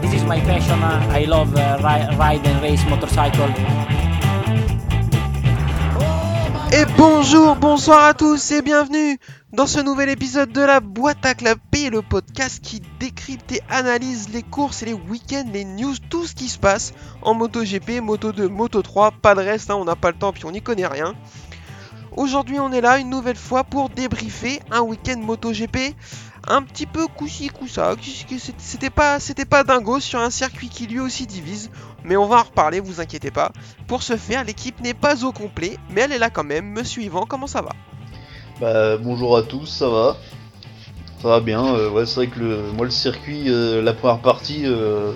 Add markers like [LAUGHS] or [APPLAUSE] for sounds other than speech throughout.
this is my passion. I love uh, ri- ride and race motorcycle. Et bonjour, bonsoir à tous et bienvenue dans ce nouvel épisode de la boîte à clapper, le podcast qui décrypte et analyse les courses et les week-ends, les news, tout ce qui se passe en MotoGP, Moto 2, Moto 3, pas de reste, hein, on n'a pas le temps puis on n'y connaît rien. Aujourd'hui on est là une nouvelle fois pour débriefer un week-end MotoGP un petit peu coup-ci coup-ça, c'était pas, c'était pas dingo sur un circuit qui lui aussi divise mais on va en reparler, vous inquiétez pas. Pour ce faire, l'équipe n'est pas au complet, mais elle est là quand même. Monsieur Yvan, comment ça va? Bah bonjour à tous, ça va? Ça va bien, euh, ouais c'est vrai que le, moi le circuit, euh, la première partie, euh,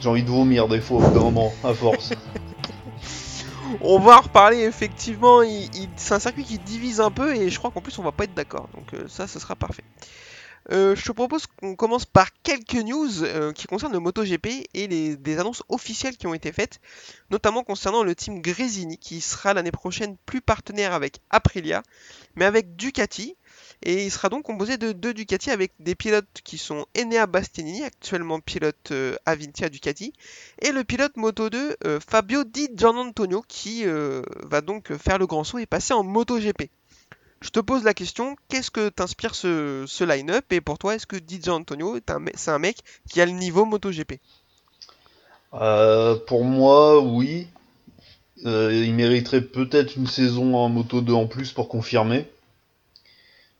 j'ai envie de vomir des fois au bout d'un moment, à force. [LAUGHS] [LAUGHS] on va en reparler effectivement, c'est un circuit qui divise un peu et je crois qu'en plus on va pas être d'accord, donc ça ce sera parfait. Euh, je te propose qu'on commence par quelques news euh, qui concernent le MotoGP et des annonces officielles qui ont été faites, notamment concernant le team Gresini qui sera l'année prochaine plus partenaire avec Aprilia, mais avec Ducati. Et il sera donc composé de deux Ducati avec des pilotes qui sont Enea Bastianini, actuellement pilote euh, à Vintia Ducati, et le pilote Moto 2 Fabio Di Gianantonio qui va donc faire le grand saut et passer en MotoGP. Je te pose la question, qu'est-ce que t'inspire ce, ce line-up Et pour toi, est-ce que DJ Antonio, c'est un mec qui a le niveau MotoGP? Euh, Pour moi, oui. Euh, il mériterait peut-être une saison en Moto 2 en plus pour confirmer.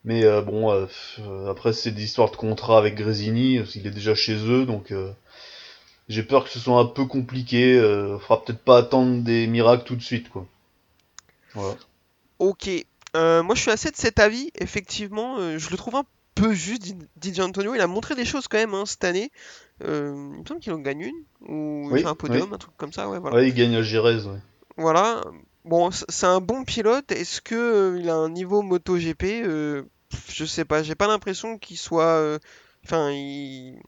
Mais euh, bon, après c'est des histoires de contrat avec Gresini, il est déjà chez eux, donc j'ai peur que ce soit un peu compliqué. Il faudra peut-être pas attendre des miracles tout de suite, quoi. Voilà. Ok, euh, moi, je suis assez de cet avis. Effectivement, euh, je le trouve un peu juste, DJ Antonio. Il a montré des choses quand même hein, cette année. Euh, il me semble qu'il en gagne une, ou il fait un podium, un truc comme ça. Ouais, voilà. il gagne à Jerez. Voilà. Bon, c'est un bon pilote. Est-ce que il a un niveau MotoGP? Je sais pas. J'ai pas l'impression qu'il soit. Enfin, il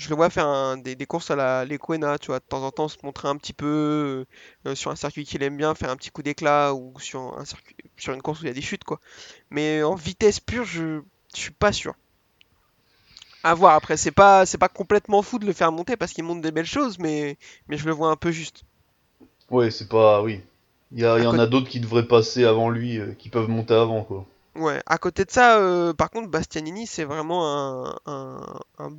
je le vois faire des, courses à la l'Equena, tu vois, de temps en temps se montrer un petit peu euh, sur un circuit qu'il aime bien, faire un petit coup d'éclat ou sur un circuit, sur une course où il y a des chutes, quoi. Mais en vitesse pure, je, je suis pas sûr. À voir après, c'est pas c'est pas complètement fou de le faire monter parce qu'il monte des belles choses, mais mais je le vois un peu juste. Ouais, c'est pas oui. Il y, en a d'autres qui devraient passer avant lui, euh, qui peuvent monter avant quoi. Ouais, à côté de ça, euh, par contre, Bastianini, c'est vraiment un,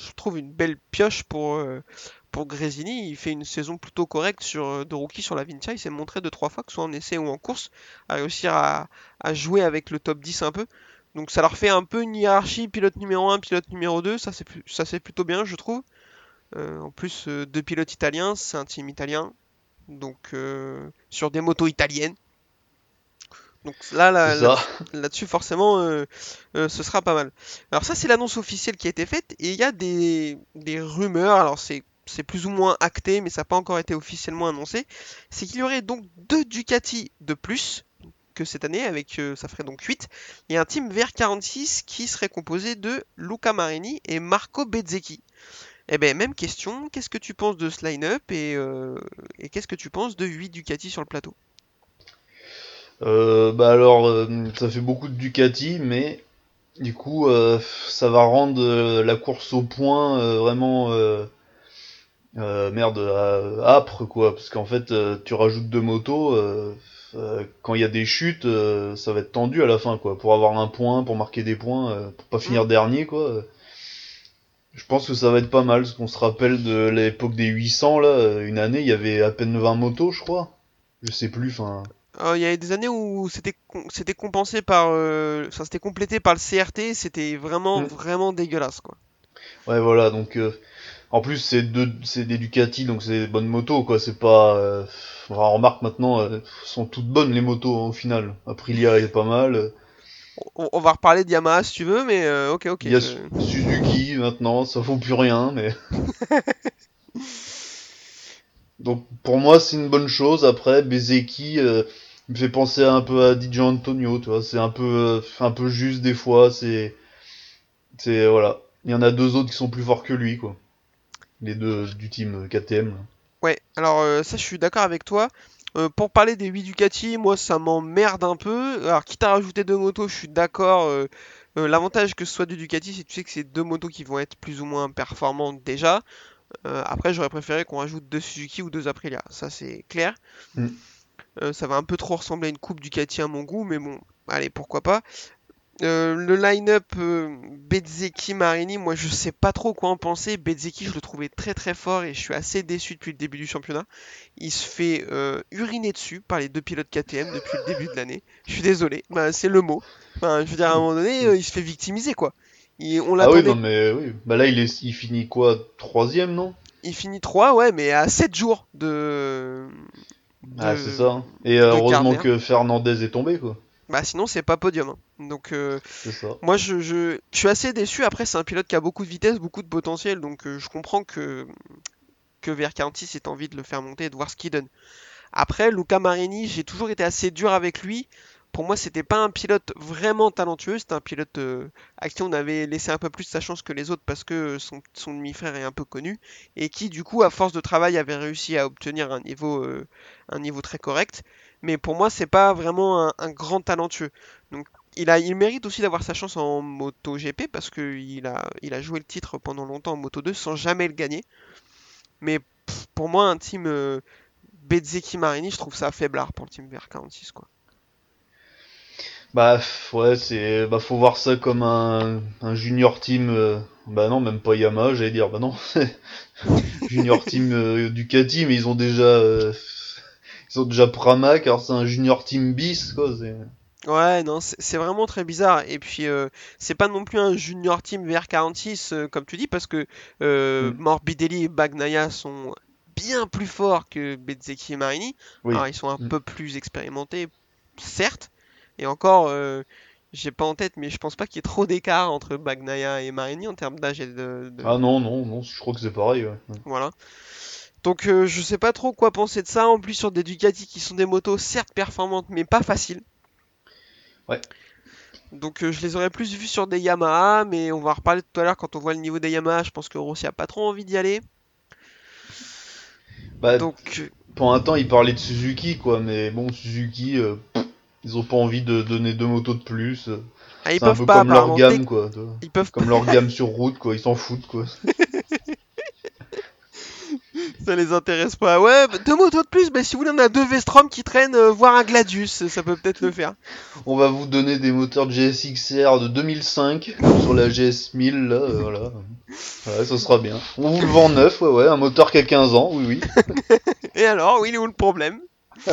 je trouve une belle pioche pour, euh, pour Grésini. Il fait une saison plutôt correcte sur, euh, de rookie sur la Vincia. Il s'est montré deux trois fois, que ce soit en essai ou en course, à réussir à, jouer avec le top 10 un peu. Donc ça leur fait un peu une hiérarchie pilote numéro 1, pilote numéro 2. Ça c'est plutôt bien, je trouve. Euh, en plus, deux pilotes italiens, c'est un team italien. Donc sur des motos italiennes. Donc là, là, là-dessus, forcément, euh, euh, ce sera pas mal. Alors ça, c'est l'annonce officielle qui a été faite, et il y a des, rumeurs, alors c'est, c'est plus ou moins acté, mais ça n'a pas encore été officiellement annoncé, c'est qu'il y aurait donc deux Ducati de plus que cette année, avec euh, ça ferait donc 8, et un team VR46 qui serait composé de Luca Marini et Marco Bezzecchi. Eh bien, même question, qu'est-ce que tu penses de ce line-up et, et qu'est-ce que tu penses de 8 Ducati sur le plateau? Euh, bah alors, euh, ça fait beaucoup de Ducati, mais du coup, euh, ça va rendre la course au point vraiment merde âpre quoi, parce qu'en fait, tu rajoutes deux motos. quand il y a des chutes, ça va être tendu à la fin quoi, pour avoir un point, pour marquer des points, pour pas finir mm. dernier quoi. Je pense que ça va être pas mal, parce qu'on se rappelle de l'époque des 800 là, une année il y avait à peine 20 motos je crois. Je sais plus, enfin. Euh, il y a des années où c'était c'était compensé par euh, ça c'était complété par le CRT c'était vraiment mm. vraiment dégueulasse quoi. Ouais voilà donc euh, en plus c'est deux c'est des Ducati donc c'est des bonnes motos quoi c'est pas on remarque maintenant sont toutes bonnes les motos au final. Aprilia est pas mal. On, va reparler de Yamaha si tu veux mais ok ok il y a Suzuki maintenant ça vaut plus rien mais [LAUGHS] Donc pour moi c'est une bonne chose. Après Bezeki euh, me fait penser un peu à DJ Antonio, tu. C'est un peu euh, un peu juste des fois. C'est c'est voilà. Il y en a deux autres qui sont plus forts que lui quoi. Les deux du team KTM. Ouais. Alors euh, ça je suis d'accord avec toi. pour parler des 8 Ducati, moi ça m'emmerde un peu. Alors quitte à rajouter deux motos, je suis d'accord. L'avantage que ce soit du Ducati, c'est que tu sais que c'est deux motos qui vont être plus ou moins performantes déjà. Euh, après, j'aurais préféré qu'on rajoute deux Suzuki ou deux Aprilia, ça c'est clair. Mm. Euh, ça va un peu trop ressembler à une coupe Ducati à mon goût, mais bon, allez, pourquoi pas. Euh, le line-up Bezzecchi Marini, moi je sais pas trop quoi en penser. Bezzecchi, je le trouvais très très fort et je suis assez déçu depuis le début du championnat. Il se fait uriner dessus par les deux pilotes KTM depuis le début de l'année. Je suis désolé, bah, c'est le mot. Enfin, je veux dire, à un moment donné, il se fait victimiser quoi. Il- on Ah oui, non, mais oui. Bah là, il, est, il finit quoi? Troisième, non? Il finit 3, ouais, mais à 7 jours de. Ah, c'est ça. Et euh, heureusement que Fernandez est tombé, quoi. Bah sinon, c'est pas podium. hein. Donc, euh, C'est ça. Moi, je, je, je suis assez déçu. Après, c'est un pilote qui a beaucoup de vitesse, beaucoup de potentiel, donc euh, je comprends que, que VR46 ait envie de le faire monter et de voir ce qu'il donne. Après, Luca Marini, j'ai toujours été assez dur avec lui. Pour moi, c'était pas un pilote vraiment talentueux, c'était un pilote euh, à qui on avait laissé un peu plus sa chance que les autres parce que son, demi-frère est un peu connu et qui, du coup, à force de travail, avait réussi à obtenir un niveau, euh, un niveau très correct. Mais pour moi, c'est pas vraiment un, un grand talentueux. Donc, il a, il mérite aussi d'avoir sa chance en Moto GP parce qu'il a, il a joué le titre pendant longtemps en Moto 2 sans jamais le gagner. Mais pff, pour moi, un team euh, Bezzecchi Marini, je trouve ça faiblard pour le team VR46 quoi. Bah ouais, c'est bah faut voir ça comme un, un junior team. euh, Bah non, même pas Yamaha, j'allais dire. Bah non, [LAUGHS] junior team euh, Ducati, mais ils ont déjà euh, ils ont déjà Pramac. Alors c'est un junior team bis quoi. c'est- Ouais, non, c'est vraiment très bizarre. Et puis, c'est pas non plus un junior team VR46, euh, comme tu dis, parce que euh, Mm. Morbidelli et Bagnaia sont bien plus forts que Bezzecchi et Marini. Oui. Alors, ils sont un Mm. peu plus expérimentés, certes. Et encore, euh, j'ai pas en tête, mais je pense pas qu'il y ait trop d'écart entre Bagnaia et Marini en termes d'âge et de, de- Ah non non non, je crois que c'est pareil. Ouais. Voilà. Donc, euh, je sais pas trop quoi penser de ça. En plus, sur des Ducati qui sont des motos, certes performantes, mais pas faciles. Ouais. Donc euh, je les aurais plus vus sur des Yamaha, mais on va en reparler tout à l'heure quand on voit le niveau des Yamaha. Je pense que Rossi a pas trop envie d'y aller. Bah Donc pendant un temps, ils parlaient de Suzuki quoi, mais bon Suzuki, euh, pff, ils ont pas envie de donner deux motos de plus. ah, ils C'est un peuvent peu pas comme leur gamme quoi. Ils peuvent Comme leur gamme sur route quoi, ils s'en foutent quoi. [LAUGHS] ça les intéresse pas. Ouais, deux motos de plus. Mais si vous voulez, on a deux Vestrom qui traînent, euh, voire un Gladius, ça peut peut-être le faire. On va vous donner des moteurs de GSXR de 2005 sur la GS 1000 là, euh, voilà. Ouais, ça sera bien. On vous le vend neuf, ouais ouais, un moteur qui a 15 ans, oui oui. [LAUGHS] Et alors, oui, il est où le problème? [LAUGHS]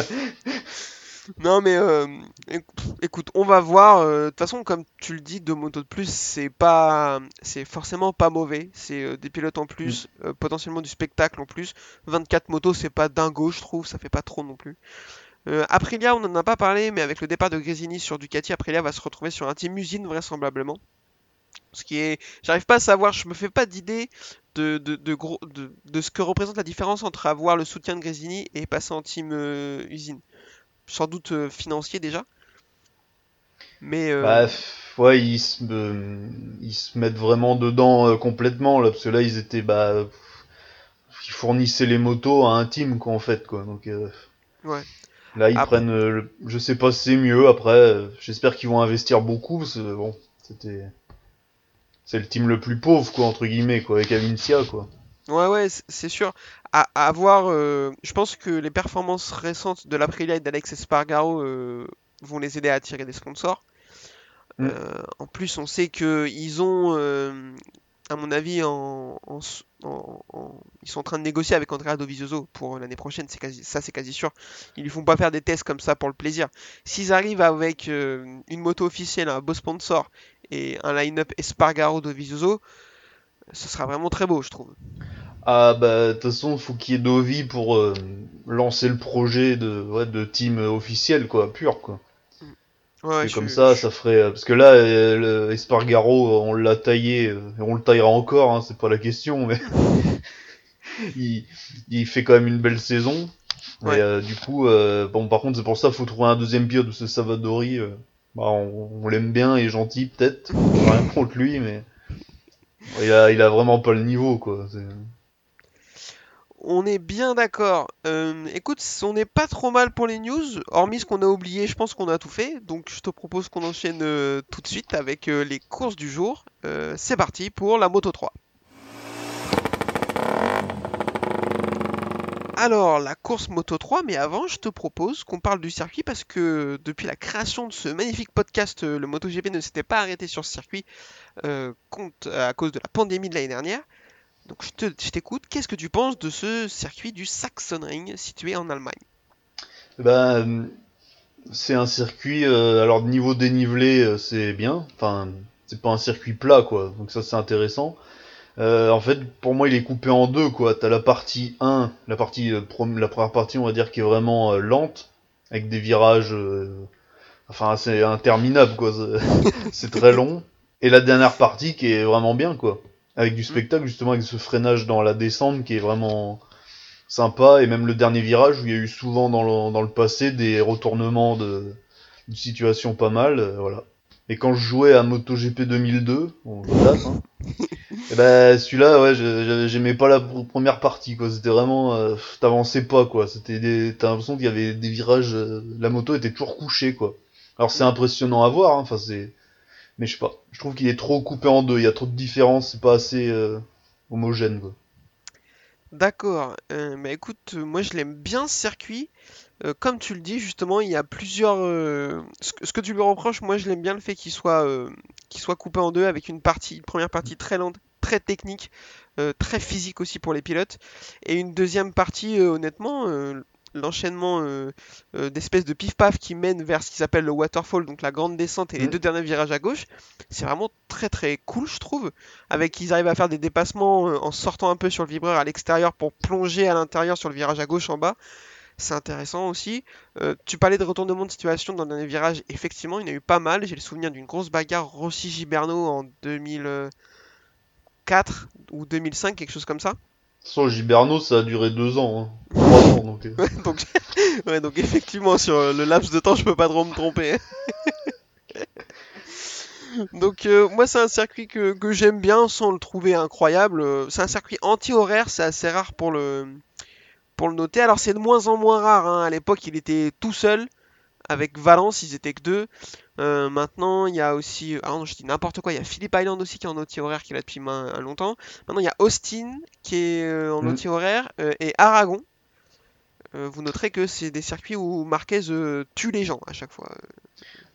Non mais euh, éc- écoute, on va voir. euh, De toute façon, comme tu le dis, deux motos de plus, c'est pas, c'est forcément pas mauvais. C'est euh, des pilotes en plus, euh, potentiellement du spectacle en plus. 24 motos, c'est pas dingo, je trouve. Ça fait pas trop non plus. Euh, Aprilia, on en a pas parlé, mais avec le départ de Gresini sur Ducati, Aprilia va se retrouver sur un team usine vraisemblablement. Ce qui est, j'arrive pas à savoir, je me fais pas d'idée de, de, de, gros, de, de ce que représente la différence entre avoir le soutien de Gresini et passer en team euh, usine. Sans doute euh, financier déjà. Mais euh, Bah ouais, ils se, euh, ils se mettent vraiment dedans euh, complètement là, parce que là ils étaient bah ils fournissaient les motos à un team quoi en fait quoi. Donc Ouais. là ils prennent, le- je sais pas si c'est mieux après. J'espère qu'ils vont investir beaucoup parce que bon c'était c'est le team le plus pauvre quoi entre guillemets quoi avec Avincia quoi. Ouais, ouais, c'est sûr. À, euh, je pense que les performances récentes de l'Aprilia et d'Alex Espargaro euh, vont les aider à attirer des sponsors. Mm. Euh, en plus, on sait que ils ont, à mon avis, en, en s- en- en- ils sont en train de négocier avec Andrea Dovizioso pour l'année prochaine. Quasi, ça, c'est quasi sûr. Ils lui font pas faire des tests comme ça pour le plaisir. S'ils arrivent avec une moto officielle, un beau sponsor et un line-up Espargaro Dovizioso, ce sera vraiment très beau, je trouve. Ah bah de toute façon faut qu'il y ait Dovi pour euh, lancer le projet de ouais, de team euh, officiel quoi pur quoi. Ouais, Et je- comme ça, ça ferait euh, parce que là, euh, Espargaro, on l'a taillé euh, et on le taillera encore, hein, c'est pas la question, mais [LAUGHS] il, il fait quand même une belle saison. Ouais. Et euh, du coup, euh, bon, par contre, c'est pour ça, faut trouver un deuxième pilote parce que Savadori, euh, bah, on, on l'aime bien, il est gentil peut-être, rien contre lui, mais il a, il a vraiment pas le niveau, quoi. On est bien d'accord. Euh, écoute, on n'est pas trop mal pour les news, hormis ce qu'on a oublié, je pense qu'on a tout fait. Donc je te propose qu'on enchaîne euh, tout de suite avec euh, les courses du jour. C'est parti pour la Moto 3. Alors, la course Moto 3, mais avant, je te propose qu'on parle du circuit parce que depuis la création de ce magnifique podcast, le MotoGP ne s'était pas arrêté sur ce circuit à cause de la pandémie de l'année dernière. Donc, je te- je t'écoute. Qu'est-ce que tu penses de ce circuit du Sachsenring situé en Allemagne? Euh, c'est un circuit, euh, alors niveau dénivelé, euh, c'est bien. Enfin, c'est pas un circuit plat, quoi. Donc ça, c'est intéressant. Euh, en fait, pour moi, il est coupé en deux, quoi. T'as la partie 1, la partie, première partie, on va dire, qui est vraiment lente, avec des virages, enfin, c'est interminable, quoi. [LAUGHS] C'est très long. Et la dernière partie qui est vraiment bien, quoi. Avec du spectacle, justement, avec ce freinage dans la descente qui est vraiment sympa. Et même le dernier virage où il y a eu souvent dans le, dans le passé des retournements de, de situations pas mal, euh, voilà. Et quand je jouais à MotoGP 2002, bon, je date, hein, [LAUGHS] et ben celui-là, ouais, j'aimais pas la pr- première partie, quoi. C'était vraiment, euh, t'avançais pas, quoi. C'était des, t'as l'impression qu'il y avait des virages, euh, la moto était toujours couchée, quoi. Alors c'est impressionnant à voir, hein, enfin c'est, mais je sais pas. Je trouve qu'il est trop coupé en deux. Il y a trop de différences, c'est pas assez euh, homogène, quoi. D'accord. Euh, bah écoute, euh, moi je l'aime bien ce circuit. Euh, comme tu le dis, justement, il y a plusieurs. Ce que, tu lui reproches, moi je l'aime bien le fait qu'il soit, qu'il soit coupé en deux avec une partie, une première partie très lente, très technique, très physique aussi pour les pilotes, et une deuxième partie, honnêtement, l'enchaînement euh, euh, d'espèces de pif-paf qui mène vers ce qu'ils appellent le waterfall, donc la grande descente et les deux derniers virages à gauche, c'est vraiment très très cool, je trouve avec qu'ils arrivent à faire des dépassements euh, en sortant un peu sur le vibreur à l'extérieur pour plonger à l'intérieur sur le virage à gauche en bas. C'est intéressant aussi. Euh, tu parlais de retournement de situation dans le dernier virage. Effectivement, il y en a eu pas mal. J'ai le souvenir d'une grosse bagarre Rossi-Giberno en 2004 ou 2005, quelque chose comme ça. Sur Giberno, ça a duré deux ans, hein. trois ans, donc. euh. [LAUGHS] [LAUGHS] Ouais, donc, effectivement, sur euh, le laps de temps, je peux pas trop me tromper. [LAUGHS] donc euh, moi, c'est un circuit que, j'aime bien sans le trouver incroyable. C'est un circuit anti-horaire, c'est assez rare pour le, pour le noter. Alors c'est de moins en moins rare. hein. À l'époque, il était tout seul. Avec Valence, ils étaient que deux. Euh, maintenant, il y a aussi. Ah non, je dis n'importe quoi. Il y a Phillip Island aussi qui est en anti-horaire, qui est là depuis un longtemps. Maintenant, il y a Austin qui est euh, en Mm. anti-horaire. euh, et Aragon. Euh, vous noterez que c'est des circuits où Marquez euh, tue les gens à chaque fois.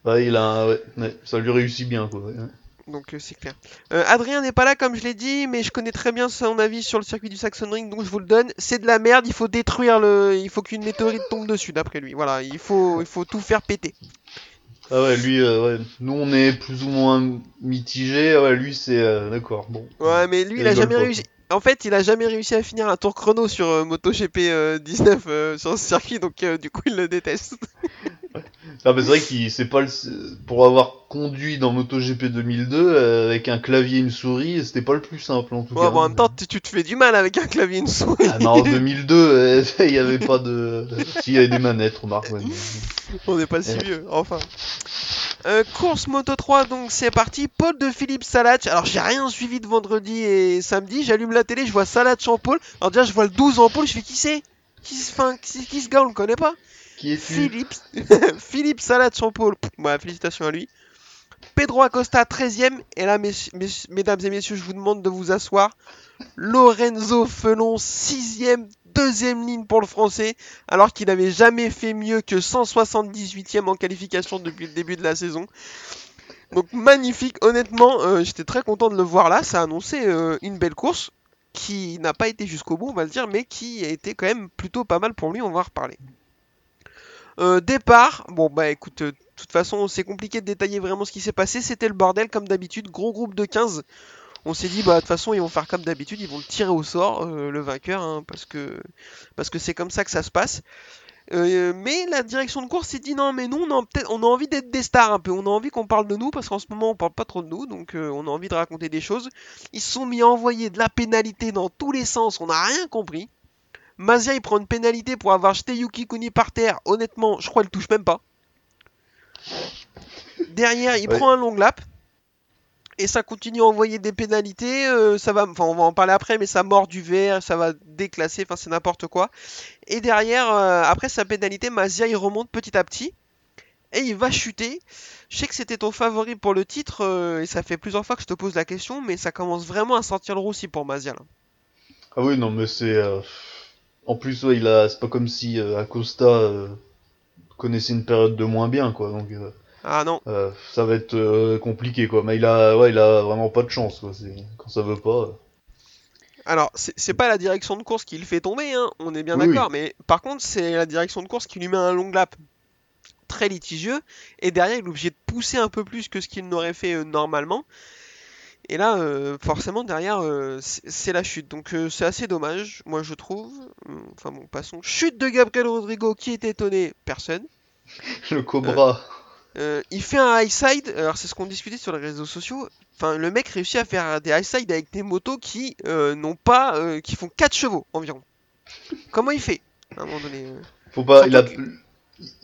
Ouais, il a, ouais, ouais, ça lui réussit bien, quoi. ouais. Donc euh, c'est clair. Euh, Adrien n'est pas là comme je l'ai dit, mais je connais très bien son avis sur le circuit du Saxon Ring, donc je vous le donne. C'est de la merde, il faut détruire le. Il faut qu'une météorite tombe dessus, d'après lui. Voilà, il faut, il faut tout faire péter. Ah ouais, lui, euh, ouais. Nous, on est plus ou moins mitigé. Ouais, lui, c'est euh, d'accord. Bon. Ouais, mais lui, il a jamais pas, réussi. En fait, il a jamais réussi à finir un tour chrono sur euh, MotoGP euh, 19 euh, sur ce circuit, donc euh, du coup, il le déteste. [LAUGHS] Ah, mais c'est vrai qu'il c'est pas le... pour avoir conduit dans MotoGP 2002 euh, avec un clavier et une souris, c'était pas le plus simple en tout Ouais, cas. bon, en même temps, tu, tu te fais du mal avec un clavier et une souris. Ah, mais en 2002, euh, [LAUGHS] il y avait pas de. S'il y avait des manettes, remarque. ouais, mais- On n'est pas si Ouais. vieux, enfin. Euh, course Moto 3, donc c'est parti. Paul de Philippe Salach. Alors j'ai rien suivi de vendredi et samedi. J'allume la télé, je vois Salach en pôle. Alors déjà, je vois le 12 en pôle. Je fais qui c'est? Qui, se- enfin, qui, qui ce gars On le connaît pas Philippe, [LAUGHS] Philippe. Pff, bah, félicitations à lui. Pedro Acosta 13ème. Et là, mes- mes- mesdames et messieurs, je vous demande de vous asseoir. Lorenzo Felon 6ème, deuxième ligne pour le français, alors qu'il n'avait jamais fait mieux que 178ème en qualification depuis le début de la saison. Donc magnifique, honnêtement, euh, j'étais très content de le voir là, ça a annoncé euh, une belle course qui n'a pas été jusqu'au bout, on va le dire, mais qui a été quand même plutôt pas mal pour lui, on va en reparler. Euh, départ, bon bah écoute, euh, de toute façon c'est compliqué de détailler vraiment ce qui s'est passé, c'était le bordel comme d'habitude, gros groupe de 15. On s'est dit bah de toute façon ils vont faire comme d'habitude, ils vont le tirer au sort, euh, le vainqueur, hein, parce que parce que c'est comme ça que ça se passe. Mais la direction de course s'est dit non mais nous on a, on a envie d'être des stars un peu, on a envie qu'on parle de nous parce qu'en ce moment on parle pas trop de nous donc on a envie de raconter des choses. Ils se sont mis à envoyer de la pénalité dans tous les sens, on n'a rien compris. Mazia il prend une pénalité pour avoir jeté Yuki Kuni par terre, honnêtement je crois qu'il touche même pas. Derrière il Ouais. prend un long lap. Et ça continue à envoyer des pénalités, euh, ça va, enfin on va en parler après, mais ça mord du verre, ça va déclasser, enfin c'est n'importe quoi. Et derrière, euh, après sa pénalité, Mazia il remonte petit à petit et il va chuter. Je sais que c'était ton favori pour le titre euh, et ça fait plusieurs fois que je te pose la question, mais ça commence vraiment à sentir le roussi pour Mazia là. Ah oui, non, mais c'est. En plus, ouais, il a, c'est pas comme si euh, Acosta euh, connaissait une période de moins bien, quoi. Donc, euh, Ah non, euh, ça va être euh, compliqué, quoi. Mais il a, ouais, il a vraiment pas de chance, quoi. C'est quand ça veut pas. euh. alors c'est pas la direction de course qui le fait tomber, hein, on est bien Oui, d'accord, mais par contre c'est la direction de course qui lui met un long lap très litigieux, et derrière il est obligé de pousser un peu plus que ce qu'il n'aurait fait normalement. Et là, euh, forcément, derrière, euh, c'est la chute. Donc, euh, c'est assez dommage, moi, je trouve. Euh, Enfin, bon, passons. Chute de Gabriel Rodrigo, qui est étonné Personne. Le Cobra. Il fait un high side, alors c'est ce qu'on discutait sur les réseaux sociaux. Enfin, le mec réussit à faire des high side avec des motos qui n'ont pas, qui font 4 chevaux environ. Comment il fait À un moment donné. Faut pas, il a,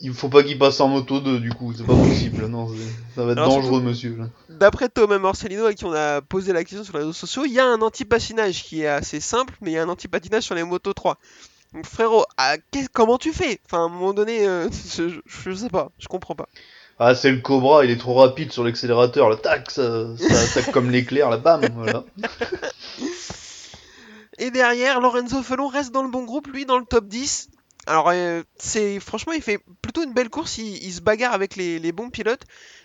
il faut pas qu'il passe en moto 2, du coup. C'est pas possible. Non, ça va être Alors, dangereux, monsieur. D'après Thomas Morcellino, à qui on a posé la question sur les réseaux sociaux, il y a un anti-patinage qui est assez simple, mais il y a un anti-patinage sur les motos 3. Donc frérot, comment tu fais? Enfin, à un moment donné, euh, [LAUGHS] je, je- sais pas, je comprends pas. Ah, c'est le Cobra, il est trop rapide sur l'accélérateur. Là, tac, ça, ça attaque [LAUGHS] comme l'éclair, là, bam, voilà. Et derrière, Lorenzo Felon reste dans le bon groupe, lui dans le top 10. Alors, euh, c'est franchement, il fait plutôt une belle course. Il, il se bagarre avec les, les bons pilotes,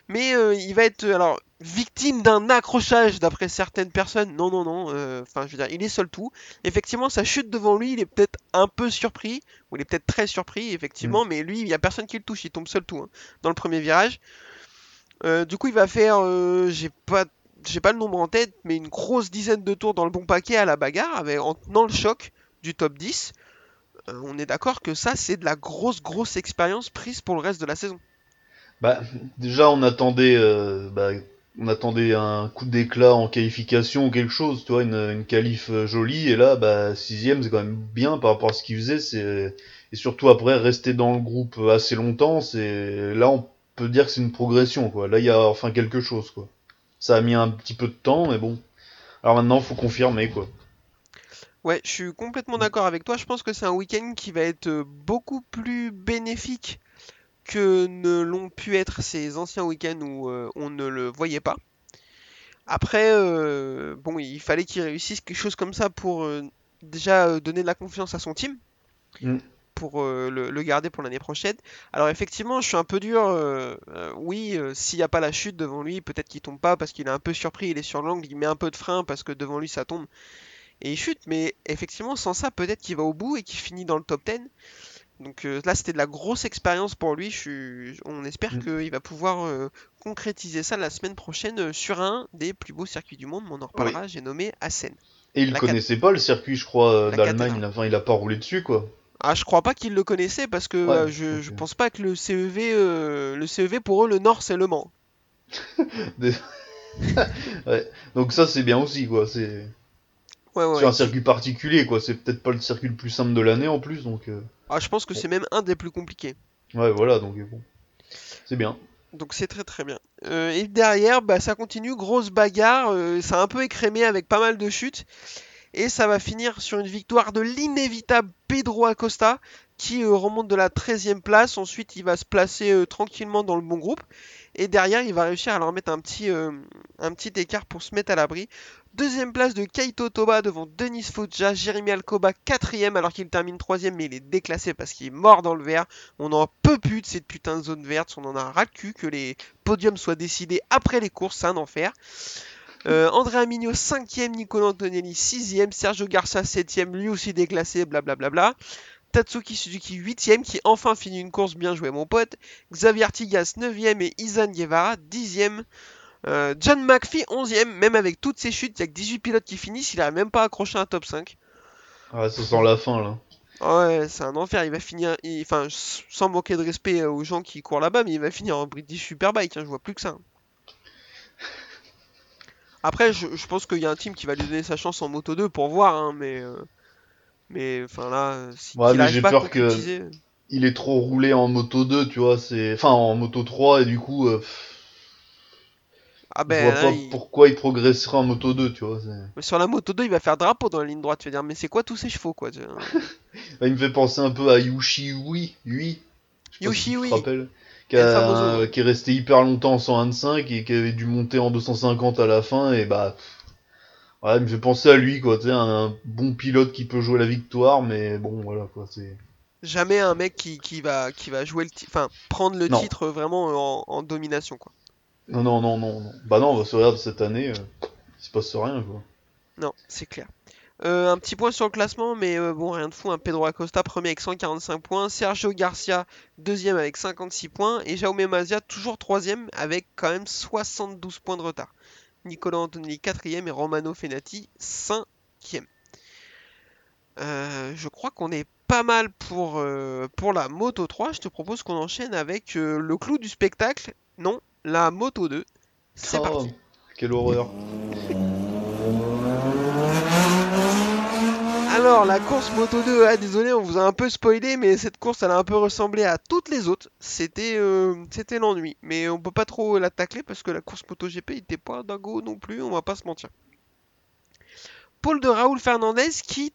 mais euh, il va être euh, alors victime d'un accrochage d'après certaines personnes. Non, non, non. euh, Enfin, je veux dire, il est seul tout. Effectivement, sa chute devant lui, il est peut-être un peu surpris, ou il est peut-être très surpris, effectivement. Mais lui, il y a personne qui le touche. Il tombe seul tout hein, dans le premier virage. Du coup, il va faire, euh, j'ai pas j'ai pas le nombre en tête, mais une grosse dizaine de tours dans le bon paquet à la bagarre, avec, en tenant le choc du top 10. Euh, on est d'accord que ça, c'est de la grosse, grosse expérience prise pour le reste de la saison. Bah, déjà, on attendait, euh, bah, on attendait un coup d'éclat en qualification ou quelque chose, tu vois, une, une qualif euh, jolie, et là, bah, sixième, c'est quand même bien par rapport à ce qu'il faisait, et surtout après, rester dans le groupe assez longtemps, c'est, là, on peut dire que c'est une progression, quoi. Là, il y a enfin quelque chose, quoi. Ça a mis un petit peu de temps, mais bon. Alors maintenant, faut confirmer, quoi. Ouais, je suis complètement d'accord avec toi. Je pense que c'est un week-end qui va être euh, beaucoup plus bénéfique que ne l'ont pu être ces anciens week-ends où euh, on ne le voyait pas. Après, euh, bon, il fallait qu'il réussisse quelque chose comme ça pour euh, déjà donner de la confiance à son team, Mm. pour le, le garder pour l'année prochaine. Alors effectivement, je suis un peu dur. oui, s'il n'y a pas la chute devant lui, peut-être qu'il tombe pas parce qu'il est un peu surpris, il est sur l'angle, il met un peu de frein parce que devant lui ça tombe et il chute. Mais effectivement, sans ça, peut-être qu'il va au bout et qu'il finit dans le top 10. Donc euh, là, c'était de la grosse expérience pour lui. Je suis... On espère Mm. qu'il va pouvoir euh, concrétiser ça la semaine prochaine euh, sur un des plus beaux circuits du monde. Mais on en reparlera. J'ai nommé Assen. Et il La connaissait pas le circuit, je crois, d'Allemagne, enfin, il a pas roulé dessus, quoi. Ah, je crois pas qu'il le connaissait parce que Ouais, je, pense pas que le CEV, euh, le CEV pour eux, le Nord, c'est Le Mans. [LAUGHS] [LAUGHS] Ouais. Donc ça, c'est bien aussi, quoi. C'est Ouais, ouais. sur un circuit particulier, quoi. C'est peut-être pas le circuit le plus simple de l'année en plus, donc. euh, Ah, je pense que c'est même un des plus compliqués. Ouais, voilà, donc euh, bon. C'est bien. Donc c'est très très bien. Euh, et derrière, bah, ça continue, grosse bagarre, euh, ça a un peu écrémé avec pas mal de chutes. Et ça va finir sur une victoire de l'inévitable Pedro Acosta, qui euh, remonte de la 13e place. Ensuite, il va se placer tranquillement dans le bon groupe. Et derrière, il va réussir à leur mettre un petit, un petit écart pour se mettre à l'abri. Deuxième place de Kaito Toba devant Denis Foggia, Jérémy Alcoba quatrième alors qu'il termine troisième mais il est déclassé parce qu'il est mort dans le vert. On n'en peut plus de cette putain de zone verte, on en a ras que les podiums soient décidés après les courses, c'est un enfer. Euh, Andrea Mignot 5ème, Nicolas Antonelli 6ème, Sergio Garcia 7ème, lui aussi déclassé, blablabla. Tatsuki Suzuki 8ème qui enfin finit une course bien jouée mon pote. Xavier Artigas 9ème et Izan Guevara 10ème. Euh, John McPhee 11ème, même avec toutes ces chutes, il n'y a que 18 pilotes qui finissent, il n'arrive même pas à accrocher un top 5. Ah, ça sent la fin, là. Ouais, c'est un enfer, il va finir, il- enfin, sans manquer de respect euh, aux gens qui courent là-bas, mais il va finir en British Superbike, hein, je vois plus que ça. Après, je, je pense qu'il y a un team qui va lui donner sa chance en Moto 2 pour voir, hein, mais... euh, mais enfin là, si Ouais, mais j'ai peur que- Il est trop roulé en moto 2, tu vois, c'est. Enfin, en moto 3, et du coup, euh, Ah je ben vois là, pas il- pourquoi il progresserait en moto 2, tu vois. mais sur la Moto 2, il va faire drapeau dans la ligne droite, tu vas dire, mais c'est quoi tous ces chevaux, quoi tu vois [LAUGHS] Bah, il me fait penser un peu à Yushi Ui, Ui. Je sais pas Yushi Ui. Qui, a- qui est resté hyper longtemps en 125 et qui avait dû monter en 250 à la fin, et bah. il me fait penser à lui, quoi. Tu sais, un bon pilote qui peut jouer la victoire, mais bon, voilà, quoi. C'est. Jamais un mec qui, qui va, qui va jouer le enfin, prendre le Non. titre vraiment en, en domination, quoi. Non, non, non, non. Bah non, on va se regarder cette année, euh, il se passe rien, quoi. Non, c'est clair. Euh, un petit point sur le classement, mais euh, bon, rien de fou. Un Pedro Acosta, premier avec 145 points. Sergio Garcia, deuxième avec 56 points. Et Jaume Mazia, toujours troisième avec quand même 72 points de retard. Nicolas Antonelli, quatrième. Et Romano Fenati, cinquième. Euh, je crois qu'on est pas mal pour, pour la Moto 3. Je te propose qu'on enchaîne avec le clou du spectacle. Non, la Moto 2. C'est Oh, parti. Quelle horreur. Alors, la course Moto 2, ah, désolé, on vous a un peu spoilé, mais cette course, elle a un peu ressemblé à toutes les autres. C'était euh, c'était l'ennui. Mais on peut pas trop la tacler parce que la course Moto GP était pas dingo non plus, on va pas se mentir. Paul de Raoul Fernandez qui,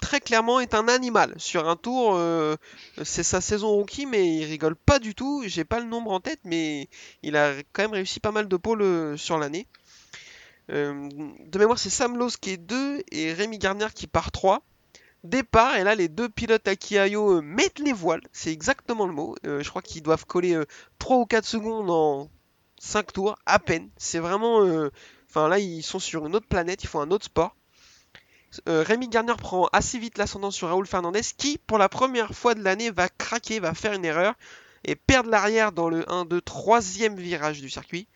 très clairement, est un animal. Sur un tour, euh, c'est sa saison rookie, mais il rigole pas du tout. J'ai pas le nombre en tête, mais il a quand même réussi pas mal de pôles euh, sur l'année. Euh, de mémoire, c'est Sam Lowe qui est 2 et Rémi Garnier qui part 3. Départ, et là, les deux pilotes à mettent les voiles, c'est exactement le mot. Je crois qu'ils doivent coller euh, 3 ou 4 secondes en 5 tours, à peine. C'est vraiment. Enfin, là, ils sont sur une autre planète, ils font un autre sport. Euh, Rémi Garnier prend assez vite l'ascendant sur Raoul Fernandez, qui, pour la première fois de l'année, va craquer, va faire une erreur et perdre l'arrière dans le 1, 2, 3e virage du circuit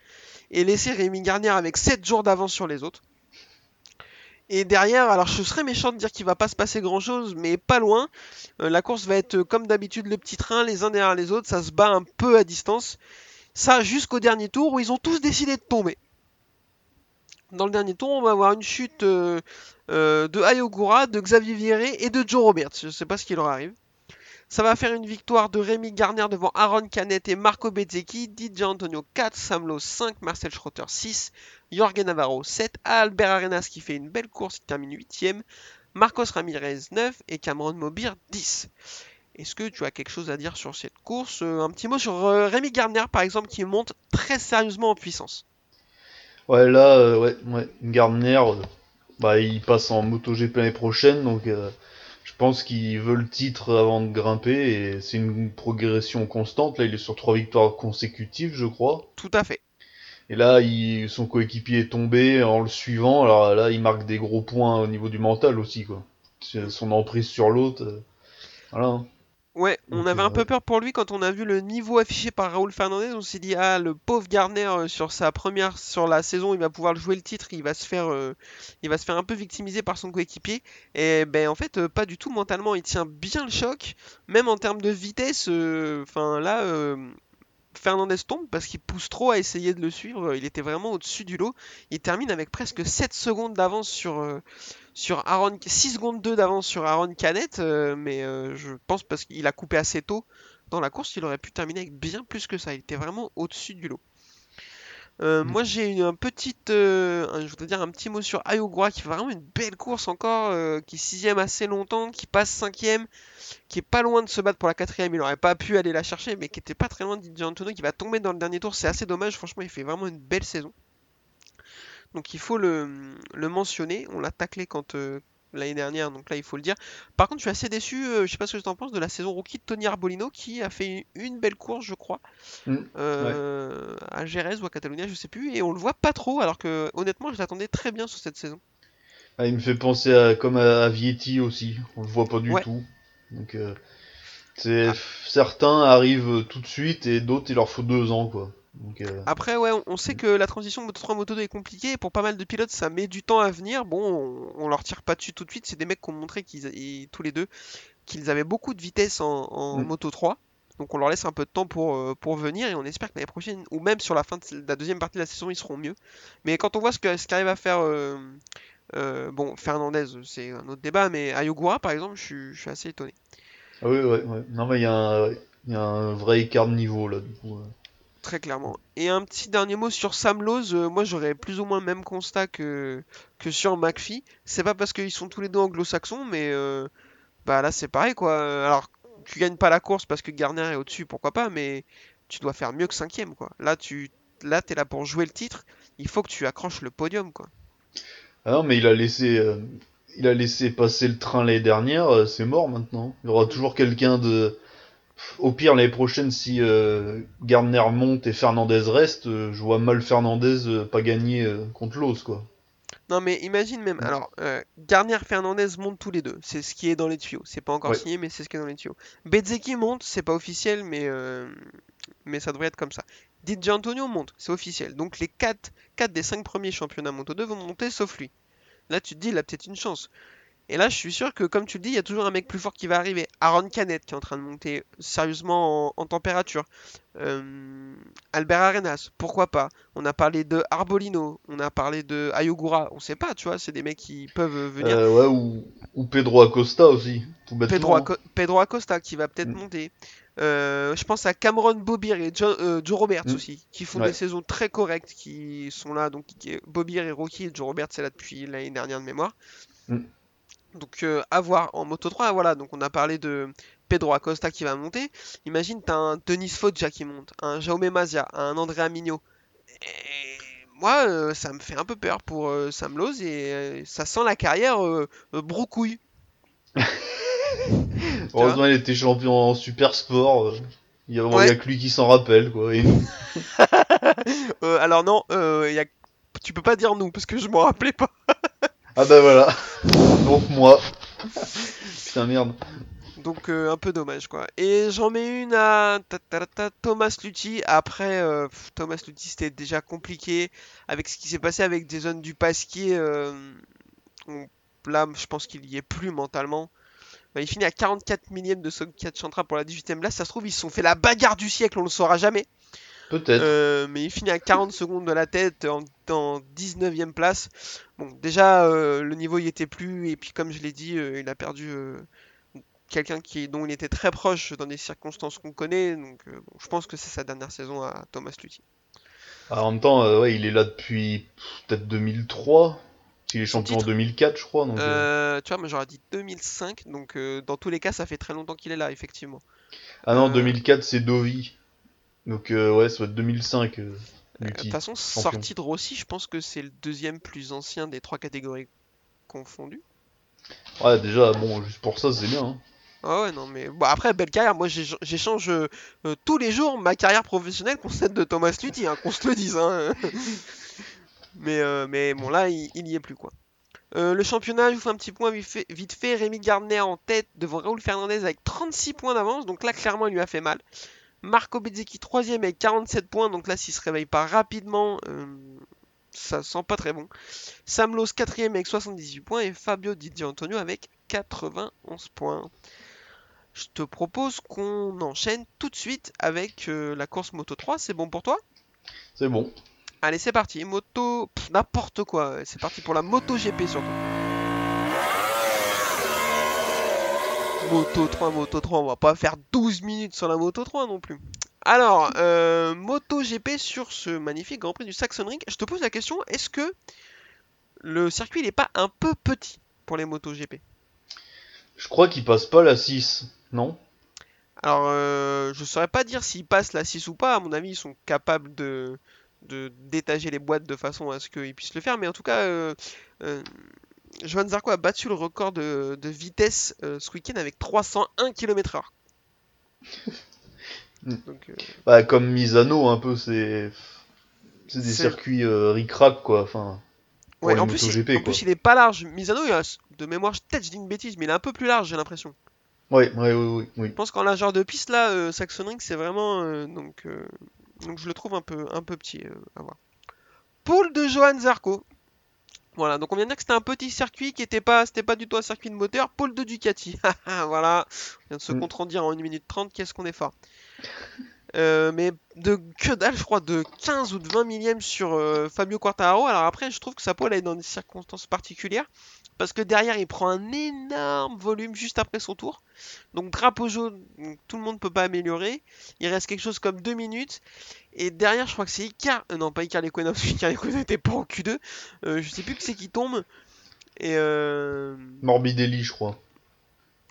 et laisser Rémi Garnier avec 7 jours d'avance sur les autres. Et derrière, alors je serais méchant de dire qu'il va pas se passer grand chose, mais pas loin. Euh, la course va être comme d'habitude le petit train, les uns derrière les autres, ça se bat un peu à distance. Ça jusqu'au dernier tour où ils ont tous décidé de tomber. Dans le dernier tour, on va avoir une chute euh, euh, de Ayogura, de Xavier Vieré et de Joe Roberts. Je sais pas ce qui leur arrive. Ça va faire une victoire de Rémi Garner devant Aaron Canet et Marco Bezzecchi, DJ Antonio 4, Sam Lowe 5, Marcel Schrotter 6, Jorge Navarro 7, Albert Arenas qui fait une belle course, qui termine 8ème, Marcos Ramirez 9 et Cameron Mobir 10. Est-ce que tu as quelque chose à dire sur cette course? Euh, Un petit mot sur Rémi Garner par exemple qui monte très sérieusement en puissance. Ouais, là, euh, ouais, ouais, Gardner, euh, bah, il passe en MotoGP l'année prochaine, donc euh, je pense qu'il veut le titre avant de grimper, et c'est une progression constante. Là, il est sur trois victoires consécutives, je crois. Tout à fait. Et là, il, son coéquipier est tombé en le suivant, alors là, il marque des gros points au niveau du mental aussi, quoi. Son emprise sur l'autre, euh, voilà. Ouais, on Donc, avait euh, un peu peur pour lui quand on a vu le niveau affiché par Raoul Fernandez. On s'est dit, ah, le pauvre Garner euh, sur sa première, sur la saison, il va pouvoir jouer le titre, il va se faire, euh, il va se faire un peu victimiser par son coéquipier. Et ben en fait, euh, pas du tout mentalement, il tient bien le choc, même en termes de vitesse. euh, Enfin là, euh, Fernandez tombe parce qu'il pousse trop à essayer de le suivre. Il était vraiment au-dessus du lot. Il termine avec presque 7 secondes d'avance sur, euh, sur Aaron, 6 secondes 2 d'avance sur Aaron Canet, euh, mais euh, je pense parce qu'il a coupé assez tôt dans la course, il aurait pu terminer avec bien plus que ça. Il était vraiment au-dessus du lot. Euh, Mm. Moi j'ai une un petite, je voudrais dire un petit mot sur Ayogura qui fait vraiment une belle course encore, qui est sixième assez longtemps, qui passe cinquième, qui est pas loin de se battre pour la quatrième. Il aurait pas pu aller la chercher, mais qui était pas très loin de Di Antonio qui va tomber dans le dernier tour. C'est assez dommage. Franchement, il fait vraiment une belle saison. Donc il faut le, le mentionner. On l'a taclé quand euh, l'année dernière, donc là il faut le dire. Par contre, je suis assez déçu. euh, je sais pas ce que tu en penses de la saison rookie de Tony Arbolino qui a fait une belle course, je crois, Mm, euh, à Jerez ou à Catalunya, je sais plus, et on le voit pas trop. Alors que honnêtement, je l'attendais très bien sur cette saison. Ah, il me fait penser à, comme à, à Vietti aussi, on le voit pas du Ouais. tout. Donc, c'est, certains arrivent tout de suite et d'autres il leur faut deux ans, quoi. Donc, euh, Après, ouais, on- on sait que la transition Moto 3 Moto 2 est compliquée et pour pas mal de pilotes, ça met du temps à venir. Bon, on, on leur tire pas dessus tout de suite. C'est des mecs qui ont montré qu'ils, tous les deux qu'ils avaient beaucoup de vitesse en, en Mm. Moto 3. Donc on leur laisse un peu de temps pour, euh, pour venir et on espère que l'année prochaine, ou même sur la fin de la deuxième partie de la saison, ils seront mieux. Mais quand on voit ce qu'arrive à faire, euh, euh, bon, Fernandez, c'est un autre débat, mais Ayogura, par exemple, je suis, je suis assez étonné. ah oui, ouais, ouais. Non, mais il y, a un- ouais, il y a un vrai écart de niveau là, du coup. Très clairement. Et un petit dernier mot sur Sam Lowe, euh, moi j'aurais plus ou moins le même constat que, sur McPhee. C'est pas parce qu'ils sont tous les deux anglo-saxons, mais euh, bah là c'est pareil quoi. Alors tu gagnes pas la course parce que Garner est au-dessus, pourquoi pas, mais tu dois faire mieux que cinquième quoi. Là tu là t'es là pour jouer le titre, il faut que tu accroches le podium quoi. Ah non, mais il a laissé, euh, il a laissé passer le train l'année dernière, euh, c'est mort maintenant. Il y aura toujours quelqu'un de. Au pire, l'année prochaine, si euh, Gardner monte et Fernandez reste, euh, je vois mal Fernandez euh, pas gagner euh, contre Los, quoi. Non, mais imagine même. Mm. Alors, Garnier Fernandez montent tous les deux. C'est ce qui est dans les tuyaux. C'est pas encore Ouais. signé, mais c'est ce qui est dans les tuyaux. Bezzeki monte, c'est pas officiel, mais, mais ça devrait être comme ça. Di Antonio monte, c'est officiel. Donc les 4, 4 des 5 premiers championnats Moto 2 vont monter sauf lui. Là, tu te dis, il a peut-être une chance. Et là, je suis sûr que, comme tu le dis, il y a toujours un mec plus fort qui va arriver. Aaron Canet qui est en train de monter sérieusement en, en température. Euh, Albert Arenas, pourquoi pas? On a parlé de Arbolino, on a parlé de Ayogura, on sait pas, tu vois, c'est des mecs qui peuvent venir. Euh, ouais, ou, ou Pedro Acosta aussi, tout. Pedro, Aco- Pedro Acosta qui va peut-être Mm. monter. Euh, je pense à Cameron Bobir et Joe, euh, Joe Roberts Mm. aussi, qui font Ouais. des saisons très correctes, qui sont là. Donc Bobir et Rocky Joe Roberts, c'est là depuis l'année dernière de mémoire. Mm. Donc euh, à voir en Moto 3, voilà. Donc on a parlé de Pedro Acosta qui va monter. Imagine, t'as un Denis Foggia qui monte, un Jaume Mazia, un Andrea Migno. Et moi, euh, ça me fait un peu peur pour euh, Sam et euh, ça sent la carrière euh, brocouille. [LAUGHS] Heureusement, il était champion en super sport. Il y a, Ouais. il y a que lui qui s'en rappelle, quoi. [LAUGHS] [LAUGHS] Et alors non, y a... tu peux pas dire nous parce que je m'en rappelais pas. Ah bah voilà. [LAUGHS] Donc moi. [LAUGHS] Putain, merde. Donc euh, un peu dommage quoi. Et j'en mets une à ta- ta- ta- ta- Thomas Lutti. Après, euh, pff, Thomas Lutti c'était déjà compliqué avec ce qui s'est passé avec Jason Dupasquier. Euh, on- là, je pense qu'il y est plus mentalement. Bah, il finit à 44 millième de Sokia Chantra pour la 18ème place. Ça se trouve, ils se sont fait la bagarre du siècle, on le saura jamais. Peut-être. Euh, mais il finit à 40 secondes de la tête en, en 19ème place. Bon, déjà, euh, le niveau y était plus, et puis comme je l'ai dit, euh, il a perdu quelqu'un qui, dont il était très proche dans des circonstances qu'on connaît. Donc, bon, je pense que c'est sa dernière saison à Thomas Luthi. Ah, en même temps, ouais, il est là depuis peut-être 2003. Il est champion en titre 2004, je crois. Donc, tu vois, moi j'aurais dit 2005, donc dans tous les cas, ça fait très longtemps qu'il est là, effectivement. Ah non, euh, 2004, c'est Dovi. Donc, euh, ouais, être 2005. euh, Euh, De toute façon, sorti de Rossi, je pense que c'est le deuxième plus ancien des trois catégories confondues. Ouais, déjà, bon, juste pour ça, c'est bien. hein. Ah ouais, non, mais bon, après, belle carrière. Moi, j'éch- j'échange euh, tous les jours ma carrière professionnelle contre celle de Thomas Luthi, hein, qu'on se le dise. Hein. [LAUGHS] mais, euh, mais bon, là, il, il y est plus, quoi. Euh, le championnat, je vous fais un petit point vite fait. Vite fait Rémi Gardner en tête devant Raoul Fernandez avec 36 points d'avance. Donc là, clairement, il lui a fait mal. Marco Bezzecchi, troisième avec 47 points. Donc là, s'il se réveille pas rapidement, euh, ça sent pas très bon. Sam Lowe, quatrième avec 78 points. Et Fabio Di Antonio avec 91 points. Je te propose qu'on enchaîne tout de suite avec euh, la course Moto 3. C'est bon pour toi? C'est bon. Allez, c'est parti. Moto, n'importe quoi. C'est parti pour la Moto GP surtout. Moto 3, Moto 3, on va pas faire 12 minutes sur la Moto 3 non plus. Alors, euh, Moto GP sur ce magnifique Grand Prix du Saxonring. Je te pose la question, est-ce que le circuit n'est pas un peu petit pour les Moto GP Je crois qu'il passe pas la 6, non? Alors, euh, je saurais pas dire s'ils passent la 6 ou pas. À mon avis, ils sont capables de, de détager les boîtes de façon à ce qu'ils puissent le faire. Mais en tout cas, euh, euh, Johan Zarco a battu le record de, de vitesse euh, ce week-end avec 301 km/h. Mm. Donc, euh, Bah, comme Misano, un peu, c'est. C'est des C'est- circuits euh, ric-rac, quoi. Enfin. ouais, en plus, il, MotoGP, en quoi. plus, il est pas large. Misano, il a, de mémoire, peut-être je dis une bêtise, mais il est un peu plus large, j'ai l'impression. Ouais, ouais, oui, oui, oui. Je pense qu'en largeur de piste, là, euh, Saxon Ring, c'est vraiment. donc, donc, je le trouve un peu, un peu petit à voir. Poule de Johan Zarco. Voilà, donc on vient de dire que c'était un petit circuit qui était pas, c'était pas du tout un circuit de moteur. Pôle de Ducati. [LAUGHS] voilà, on vient de se Mm. contredire en 1 minute 30. Qu'est-ce qu'on est fort. Euh, mais de que dalle, je crois, de 15 ou de 20 millièmes sur euh, Fabio Quartararo. Alors après, je trouve que sa pole est dans des circonstances particulières. Parce que derrière, il prend un énorme volume juste après son tour. Donc drapeau jaune, donc, tout le monde peut pas améliorer. Il reste quelque chose comme 2 minutes. Et derrière, je crois que c'est Icar. euh, non, pas Icar Lequena, [LAUGHS] parce qu'Icar Lequena n'était pas en Q2. Euh, je sais plus que c'est qui tombe. Et euh... Morbidelli, je crois.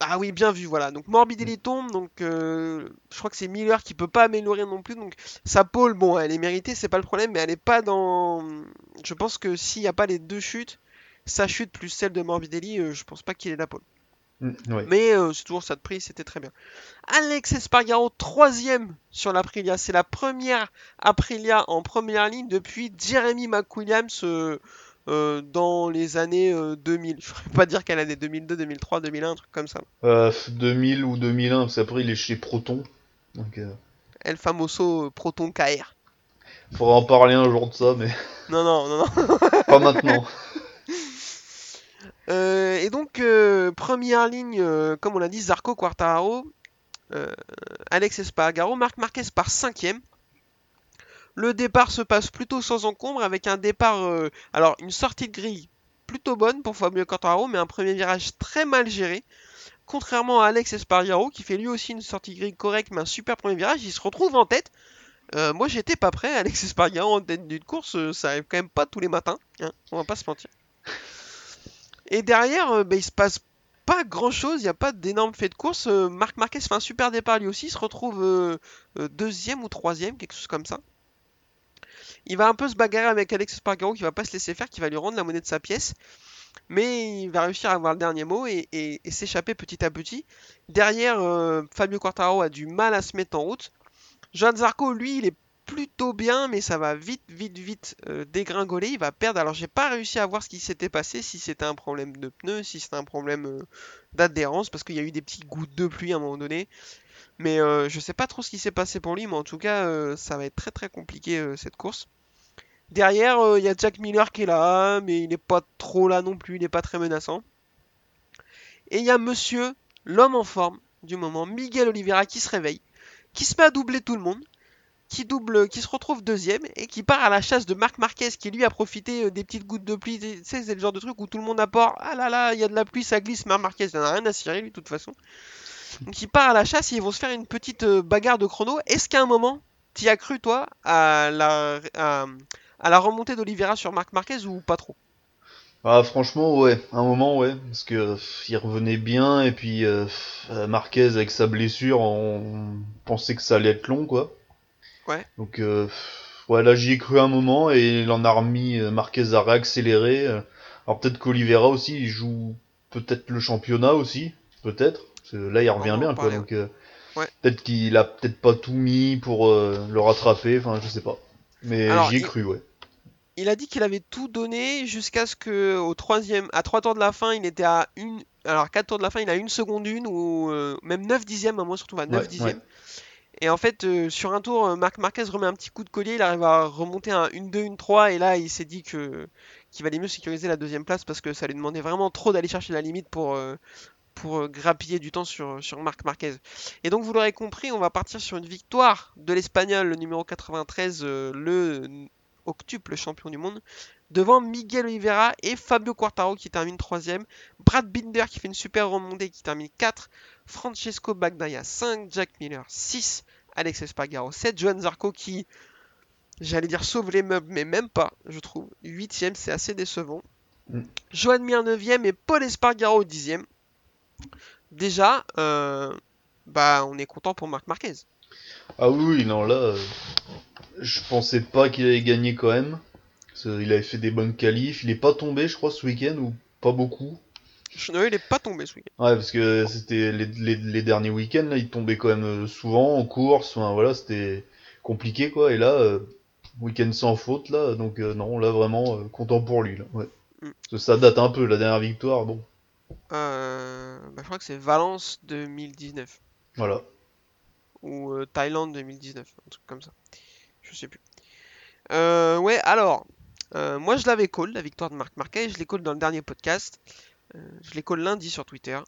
Ah oui, bien vu, voilà. Donc Morbidelli tombe, donc euh, je crois que c'est Miller qui peut pas améliorer non plus. Donc sa pole, bon, elle est méritée, c'est pas le problème, mais elle est pas dans. Je pense que s'il n'y a pas les deux chutes, sa chute plus celle de Morbidelli, euh, je pense pas qu'il ait la pole. Mm, ouais. Mais euh, c'est toujours ça de prix, c'était très bien. Alex Espargaro, troisième sur l'Aprilia. C'est la première Aprilia en première ligne depuis Jeremy McWilliams euh, dans les années euh, 2000. [LAUGHS] Je ne pourrais pas dire quelle année, 2002, 2003, 2001, un truc comme ça. Euh, 2000 ou 2001, parce qu'après il est chez Proton. Donc, El famoso Proton KR. faudra en parler un jour de ça, mais Non, non, non, non. [LAUGHS] pas maintenant. [LAUGHS] Euh, et donc, euh, première ligne, euh, comme on l'a dit, Zarco Quartararo, Alex Espargaro, Marc Marquez par cinquième. Le départ se passe plutôt sans encombre avec un départ, alors une sortie de grille plutôt bonne pour Fabio Quartararo, mais un premier virage très mal géré. Contrairement à Alex Espargaro qui fait lui aussi une sortie de grille correcte, mais un super premier virage, il se retrouve en tête. Moi j'étais pas prêt, Alex Espargaro en tête d'une course, ça arrive quand même pas tous les matins, hein, on va pas se mentir. Et derrière, euh, bah, il se passe pas grand chose, il n'y a pas d'énorme fait de course. Euh, Marc Marquez fait un super départ lui aussi, il se retrouve euh, deuxième ou troisième, quelque chose comme ça. Il va un peu se bagarrer avec Alex Espargaro qui va pas se laisser faire, qui va lui rendre la monnaie de sa pièce. Mais il va réussir à avoir le dernier mot et, s'échapper petit à petit. Derrière, Fabio Quartararo a du mal à se mettre en route. Johan Zarco, lui, il est plutôt bien, mais ça va vite, vite, vite euh, dégringoler. Il va perdre. Alors, j'ai pas réussi à voir ce qui s'était passé, si c'était un problème de pneus, si c'était un problème euh, d'adhérence, parce qu'il y a eu des petites gouttes de pluie à un moment donné. Mais euh, je sais pas trop ce qui s'est passé pour lui, mais en tout cas, euh, ça va être très très compliqué cette course. Derrière, il y a Jack Miller qui est là, mais il n'est pas trop là non plus, il n'est pas très menaçant. Et il y a monsieur, l'homme en forme du moment, Miguel Oliveira, qui se réveille, qui se met à doubler tout le monde, qui double, qui se retrouve deuxième et qui part à la chasse de Marc Marquez, qui lui a profité euh, des petites gouttes de pluie. C'est le genre de truc où tout le monde apporte. Ah là là, il y a de la pluie, ça glisse. Marc Marquez, n'en a rien à cirer lui, de toute façon. Donc il part à la chasse et ils vont se faire une petite euh, bagarre de chrono. Est-ce qu'à un moment, tu as cru toi à la, à, la remontée d'Oliveira sur Marc Marquez ou pas trop? Ah, franchement, ouais, un moment, ouais, parce que il revenait bien, et puis euh, Marquez avec sa blessure, on pensait que ça allait être long, quoi. Ouais. Donc, euh, ouais, là j'y ai cru un moment, et il en a remis, euh, Marquez a réaccéléré. euh. Alors peut-être qu'Olivera aussi, il joue peut-être le championnat aussi, peut-être. Là il revient en bien, quoi. Donc, euh, Ouais. peut-être qu'il a peut-être pas tout mis pour euh, le rattraper, enfin, je sais pas. Mais j'y ai il- cru, ouais. Il a dit qu'il avait tout donné jusqu'à ce que au troisième, à 3 tours de la fin, il était à une. Alors 4 tours de la fin, il a une seconde une ou euh, même 9 dixièmes, à moi surtout à 9 Ouais, dixièmes. Et en fait, euh, sur un tour, euh, Marc Marquez remet un petit coup de collier, il arrive à remonter un 1-2, 1-3, et là il s'est dit que qu'il valait mieux sécuriser la deuxième place parce que ça lui demandait vraiment trop d'aller chercher la limite pour, euh, pour grappiller du temps sur, sur Marc Marquez. Et donc vous l'aurez compris, on va partir sur une victoire de l'Espagnol, le numéro 93, euh, le octuple champion du monde, devant Miguel Oliveira et Fabio Quartaro qui termine troisième, Brad Binder qui fait une super remontée qui termine 4, Francesco Bagnaia 5, Jack Miller 6, Alex Espargaro 7, Johan Zarco qui, j'allais dire sauve les meubles, mais même pas, je trouve. 8ème, c'est assez décevant. Mm. Johan Mir 9ème et Paul Espargaro 10ème. Déjà, euh, bah, on est content pour Marc Marquez. Ah oui, non, là, euh, je pensais pas qu'il allait gagner quand même. Qu'il avait fait des bonnes qualifs. Il est pas tombé, je crois, ce week-end, ou pas beaucoup. Non, il est pas tombé ce week-end. Ouais, parce que c'était les, les, les derniers week-ends, là, il tombait quand même euh, souvent en course. Enfin, voilà, c'était compliqué, quoi. Et là, euh, week-end sans faute, là. Donc, euh, non, là, vraiment, euh, content pour lui, là. Ouais. Mm. Parce que ça date un peu, la dernière victoire, bon. Euh, bah, je crois que c'est Valence 2019 Voilà. ou Thaïlande 2019, un truc comme ça. Je sais plus. Ouais, alors, moi je l'avais call, la victoire de Marc Marquez, je l'ai call dans le dernier podcast. Euh, je l'ai call lundi sur Twitter.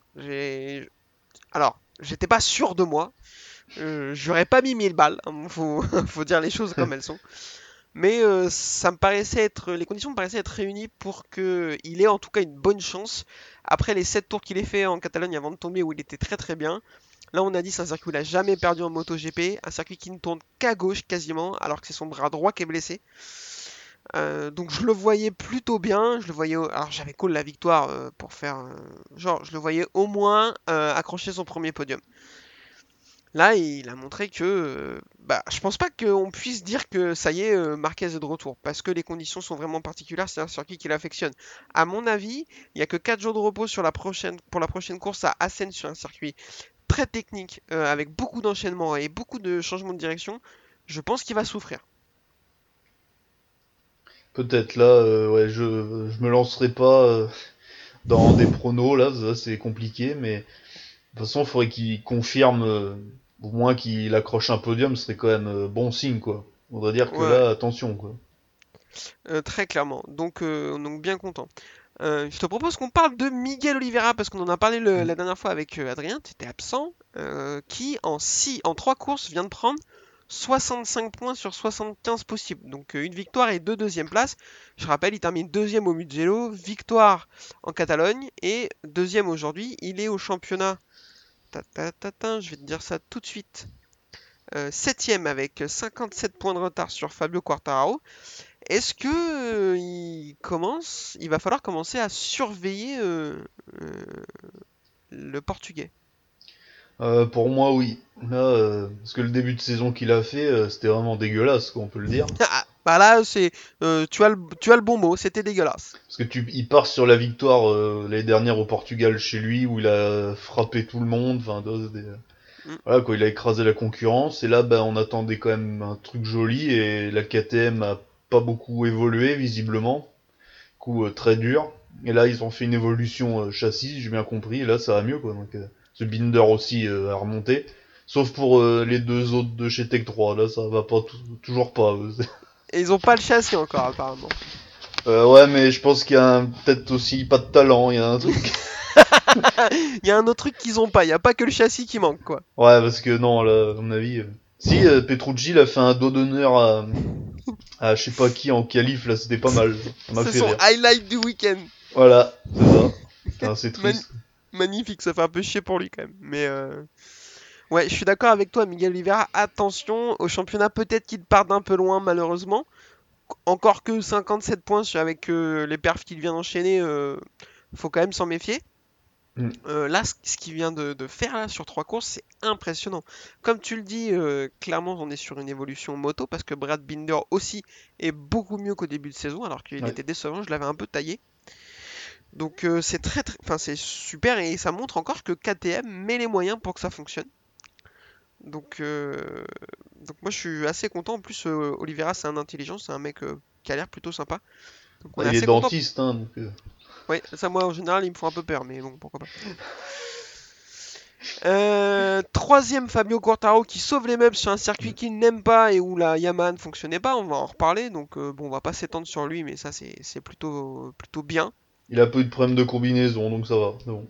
Alors, j'étais pas sûr de moi. Euh, J'aurais pas mis 1000 balles, hein, [LAUGHS] faut, dire les choses comme elles sont. Mais euh, ça me paraissait être, les conditions me paraissaient être réunies pour que il ait en tout cas une bonne chance. Après les 7 tours qu'il ait fait en Catalogne avant de tomber où il était très très bien. Là on a dit c'est un circuit où il a jamais perdu en MotoGP, un circuit qui ne tourne qu'à gauche quasiment, alors que c'est son bras droit qui est blessé. Euh, donc je le voyais plutôt bien, je le voyais, alors j'avais call la victoire euh, pour faire, euh, genre je le voyais au moins accrocher son premier podium. Là, il a montré que, bah, je pense pas qu'on puisse dire que ça y est, Marquez est de retour, parce que les conditions sont vraiment particulières. C'est un circuit qu'il affectionne. À mon avis, il y a que 4 jours de repos pour la prochaine course à Assen sur un circuit très technique, avec beaucoup d'enchaînements et beaucoup de changements de direction. Je pense qu'il va souffrir. Peut-être là, euh, ouais, je, je me lancerai pas euh, dans des pronos là, ça, c'est compliqué, mais de toute façon, il faudrait qu'il confirme, euh, au moins qu'il accroche un podium, ce serait quand même bon signe quoi. On doit dire que Ouais. là, attention quoi. Très clairement. Donc, donc bien content. Je te propose qu'on parle de Miguel Oliveira parce qu'on en a parlé le- Mm. la dernière fois avec Adrien, tu étais absent, qui en six, en 3 courses vient de prendre 65 points sur 75 possibles. Donc euh, une victoire et deux deuxièmes places. Je rappelle, il termine deuxième au Mugello, victoire en Catalogne et deuxième aujourd'hui. Il est au championnat. Je vais te dire ça tout de suite. Euh, septième avec 57 points de retard sur Fabio Quartararo. Est-ce que euh, il commence, il va falloir commencer à surveiller le portugais? Euh, pour moi, oui. Là, euh, parce que le début de saison qu'il a fait, euh, c'était vraiment dégueulasse, quoi, on peut le dire. [LAUGHS] Ah, bah là, c'est, tu as le, tu as le bon mot, c'était dégueulasse. Parce que tu, il part sur la victoire l'année dernière au Portugal chez lui où il a frappé tout le monde. Enfin, de- des- Mm. voilà quoi, il a écrasé la concurrence. Et là, ben, on attendait quand même un truc joli et la KTM a pas beaucoup évolué visiblement. Coup, très dur. Et là, ils ont fait une évolution châssis, j'ai bien compris. Et là, ça va mieux quoi. Donc, ce Binder aussi euh, a remonté. Sauf pour euh, les deux autres de chez Tech 3. Là, ça va pas tou- toujours pas. euh, [LAUGHS] Et ils ont pas le châssis encore, apparemment. Euh, ouais, mais je pense qu'il y a peut-être aussi pas de talent. Il y a un truc. [LAUGHS] [LAUGHS] Il y a un autre truc qu'ils ont pas, il y a pas que le châssis qui manque, quoi. Ouais, parce que non, là, à mon avis. euh, Si, Petrucci, il a fait un dos d'honneur à, à je sais pas qui en qualif, là, c'était pas mal. C'est son highlight du week-end. Voilà, c'est ça. C'est Man- triste. Magnifique, ça fait un peu chier pour lui quand même. Mais euh, ouais, je suis d'accord avec toi, Miguel Oliveira. Attention au championnat, peut-être qu'il part d'un peu loin, malheureusement. Encore que 57 points avec euh, les perfs qu'il vient d'enchaîner, euh, faut quand même s'en méfier. Mm. Euh, là, ce qu'il vient de, de faire là, sur trois courses, c'est impressionnant. Comme tu le dis, clairement, on est sur une évolution moto parce que Brad Binder aussi est beaucoup mieux qu'au début de saison, alors qu'il Ouais. était décevant. Je l'avais un peu taillé. Donc euh, c'est très, très, enfin c'est super et ça montre encore que KTM met les moyens pour que ça fonctionne. Donc, euh, donc moi je suis assez content. En plus, euh, Oliveira c'est un intelligent, c'est un mec qui a l'air plutôt sympa. Donc on est il est dentiste, hein, donc. Ouais, ça moi en général ils me font un peu peur, mais bon pourquoi pas. [LAUGHS] Troisième Fabio Quartaro qui sauve les meubles sur un circuit qu'il n'aime pas et où la Yamaha ne fonctionnait pas, on va en reparler, donc bon on va pas s'étendre sur lui mais ça c'est c'est plutôt, plutôt bien. Il a pas eu de problème de combinaison, donc ça va. bon.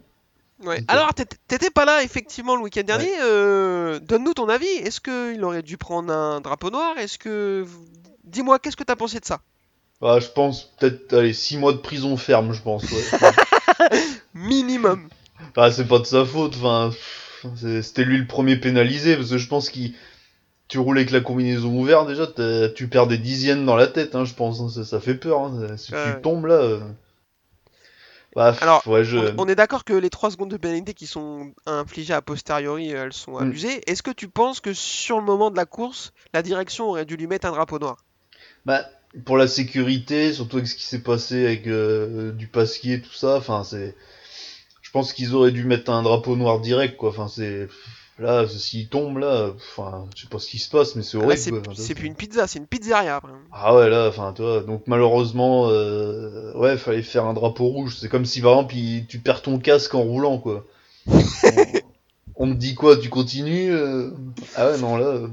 Ouais. Alors, t'étais pas là effectivement le week-end dernier. euh, Donne-nous ton avis. Est-ce qu'il aurait dû prendre un drapeau noir? Est-ce que. Dis-moi, qu'est-ce que t'as pensé de ça? Ah, je pense peut-être, allez, 6 mois de prison ferme, je pense. Ouais. [LAUGHS] Minimum. Ah, c'est pas de sa faute, enfin, c'était lui le premier pénalisé, parce que je pense qu'il. Tu roules avec la combinaison ouverte, déjà, tu perds des dixièmes dans la tête, hein, je pense, hein, ça, ça fait peur, hein, si tu tombes là. euh. Bah, Alors, je. On, on est d'accord que les 3 secondes de pénalité qui sont infligées a posteriori, elles sont Mm. abusées. Est-ce que tu penses que sur le moment de la course, la direction aurait dû lui mettre un drapeau noir? Bah, pour la sécurité, surtout avec ce qui s'est passé avec euh, du pasquier, tout ça, enfin, c'est. Je pense qu'ils auraient dû mettre un drapeau noir direct, quoi, enfin, c'est. Là, s'il tombe, là, enfin, je sais pas ce qui se passe, mais c'est Là, horrible, c'est plus une pizza, c'est une pizzeria après. Ah ouais, là, enfin, toi, donc malheureusement, euh, ouais, fallait faire un drapeau rouge. C'est comme si, par exemple, il- tu perds ton casque en roulant, quoi. [LAUGHS] on, on te dit quoi, tu continues euh Ah ouais, non, là. euh,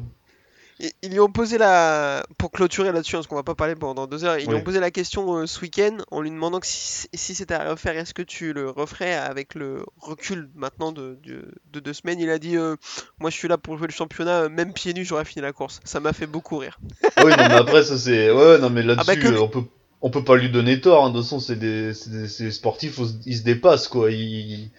Ils lui ont posé la. Pour clôturer là-dessus, hein, parce qu'on va pas parler pendant deux heures, ils lui ont posé la question euh, ce week-end en lui demandant que si, si c'était à refaire, est-ce que tu le referais avec le recul maintenant de, de, de deux semaines? Il a dit euh, Moi je suis là pour jouer le championnat, euh, même pieds nus, j'aurais fini la course. Ça m'a fait beaucoup rire. Ah oui, non, mais après, ça c'est. Ouais, non, mais là-dessus, Ah bah que- on peut. On peut pas lui donner tort, hein. de toute façon, c'est des, des, sportifs, ils se dépassent, quoi. Ils...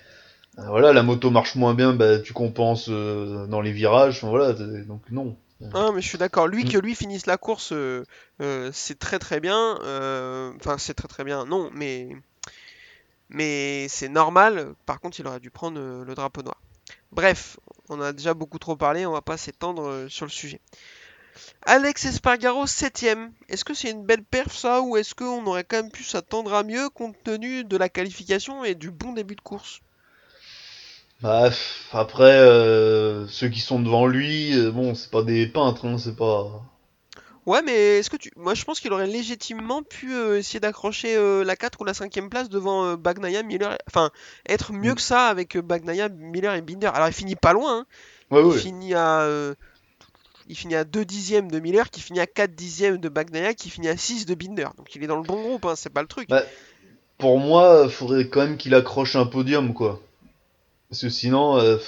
Voilà, la moto marche moins bien, bah, tu compenses euh, dans les virages, enfin, voilà, donc non. Ah, mais je suis d'accord. Lui, Mm. que lui finisse la course, euh, euh, c'est très très bien. euh, Enfin, c'est très très bien, non, mais. Mais c'est normal. Par contre, il aurait dû prendre le drapeau noir. Bref, On a déjà beaucoup trop parlé, on va pas s'étendre sur le sujet. Alex Espargaro, 7ème. Est-ce que c'est une belle perf ça ou est-ce qu'on aurait quand même pu s'attendre à mieux compte tenu de la qualification et du bon début de course? Bah, après, euh, ceux qui sont devant lui, euh, bon, c'est pas des peintres, hein, c'est pas. Ouais, mais est-ce que tu. Moi je pense qu'il aurait légitimement pu euh, essayer d'accrocher la 4 ou la 5ème place devant Bagnaia, Miller. Enfin, être mieux Mm. que ça avec Bagnaia, Miller et Binder. Alors il finit pas loin, hein. Ouais, Il ouais. finit à. Il finit à 2 dixièmes de Miller, qui finit à 4 dixièmes de Bagnaia, qui finit à 6 de Binder. Donc il est dans le bon groupe, hein, c'est pas le truc. Bah, Pour moi, faudrait quand même qu'il accroche un podium, quoi. Parce que sinon, euh,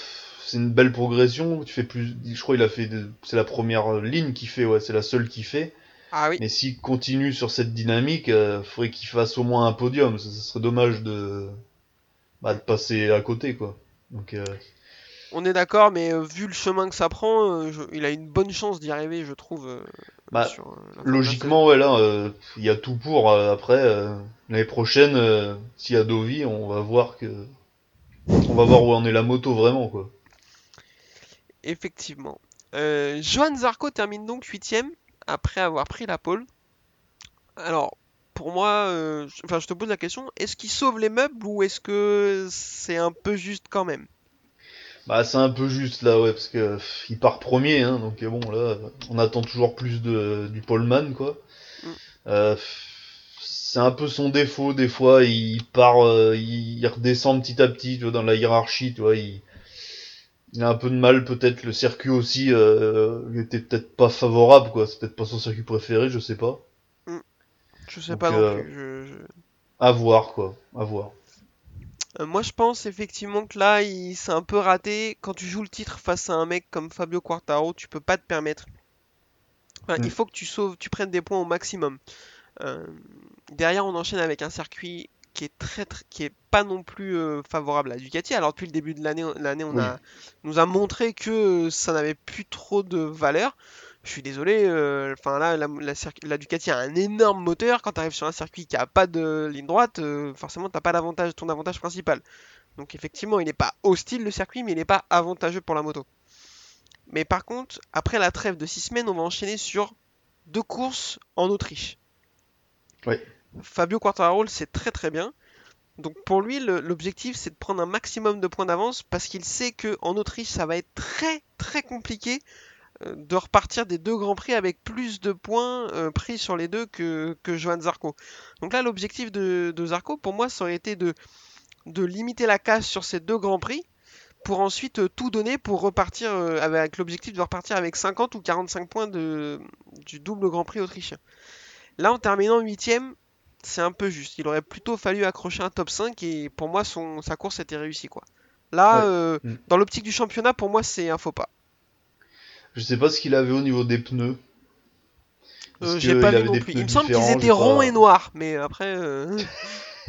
c'est une belle progression. Tu fais plus. Je crois qu'il a fait. de- C'est la première ligne qu'il fait, ouais, c'est la seule qu'il fait. Ah oui. Mais s'il continue sur cette dynamique, euh, faudrait qu'il fasse au moins un podium. Ça, ça serait dommage de. Bah, de passer à côté, quoi. Donc, euh, On est d'accord, mais euh, vu le chemin que ça prend, je- il a une bonne chance d'y arriver, je trouve. Bah, sur, Logiquement, ouais, là, il y a tout pour. après, l'année prochaine, s'il y a Dovi, on va voir que. On va voir où en est la moto vraiment, quoi. Effectivement. Euh, Johan Zarco termine donc 8ème après avoir pris la pole. Alors, pour moi, euh, je- enfin, je te pose la question, est-ce qu'il sauve les meubles ou est-ce que c'est un peu juste quand même? Bah, c'est un peu juste là, ouais, parce que pff, il part premier, hein, donc bon, là, on attend toujours plus de, du poleman, quoi. Mm. Euh, pff, c'est un peu son défaut, des fois, il part, euh, il, il redescend petit à petit, tu vois, dans la hiérarchie, tu vois, il, il a un peu de mal, peut-être, le circuit aussi, euh, était peut-être pas favorable, quoi, c'est peut-être pas son circuit préféré, je sais pas. Je sais Donc, pas non euh, plus. je- je- À voir, quoi, à voir. Euh, moi, je pense effectivement que là, il s'est un peu raté. Quand tu joues le titre face à un mec comme Fabio Quartaro, tu peux pas te permettre. Enfin, Mm. Il faut que tu sauves, tu prennes des points au maximum. Euh, derrière, on enchaîne avec un circuit qui est très, très- qui est pas non plus euh, favorable à Ducati. Alors depuis le début de l'année, l'année, on Oui. a nous a montré que ça n'avait plus trop de valeur. Je suis désolé, euh, enfin là, la, la circuit- la Ducati a un énorme moteur. Quand tu arrives sur un circuit qui a pas de ligne droite, euh, forcément, t'as pas l'avantage, ton avantage principal. Donc effectivement, il n'est pas hostile le circuit, mais il n'est pas avantageux pour la moto. Mais par contre, après la trêve de 6 semaines, on va enchaîner sur deux courses en Autriche. Oui. Fabio Quartararo, c'est très très bien. Donc pour lui, l'objectif, c'est de prendre un maximum de points d'avance parce qu'il sait que en Autriche, ça va être très très compliqué euh, de repartir des deux grands prix avec plus de points euh, pris sur les deux que, que Johan Zarco. Donc là, l'objectif de, de Zarco, pour moi, ça aurait été de, limiter la casse sur ces deux grands prix pour ensuite euh, tout donner pour repartir avec l'objectif de repartir avec 50 ou 45 points du double Grand Prix autrichien. Là, en terminant 8ème, c'est un peu juste. Il aurait plutôt fallu accrocher un top 5 et pour moi, son, sa course était réussie. Quoi. Là, Ouais. euh, Mm. dans l'optique du championnat, pour moi, c'est un faux pas. Je sais pas ce qu'il avait au niveau des pneus. Euh, J'ai pas vu non plus. Il me semble qu'ils étaient ronds et noirs, mais après. euh, [LAUGHS]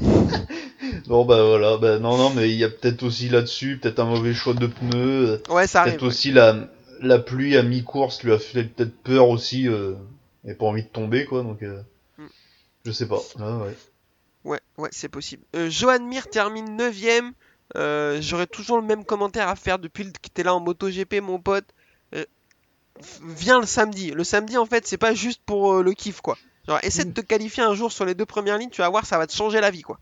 Bon bah voilà, bah non non mais il y a peut-être aussi là-dessus, peut-être un mauvais choix de pneus, Ouais, ça arrive. peut-être ouais. aussi la, la pluie à mi-course lui a fait peut-être peur aussi, a pas envie de tomber quoi, donc. Je sais pas. Ah, ouais. Ouais, ouais, c'est possible. Euh, Johan Mir termine 9ème. Euh, J'aurais toujours le même commentaire à faire depuis que t'es là en MotoGP, mon pote. Euh, viens le samedi. Le samedi, en fait, c'est pas juste pour le kiff, quoi. Genre, essaie de te qualifier un jour sur les deux premières lignes, tu vas voir, ça va te changer la vie, quoi.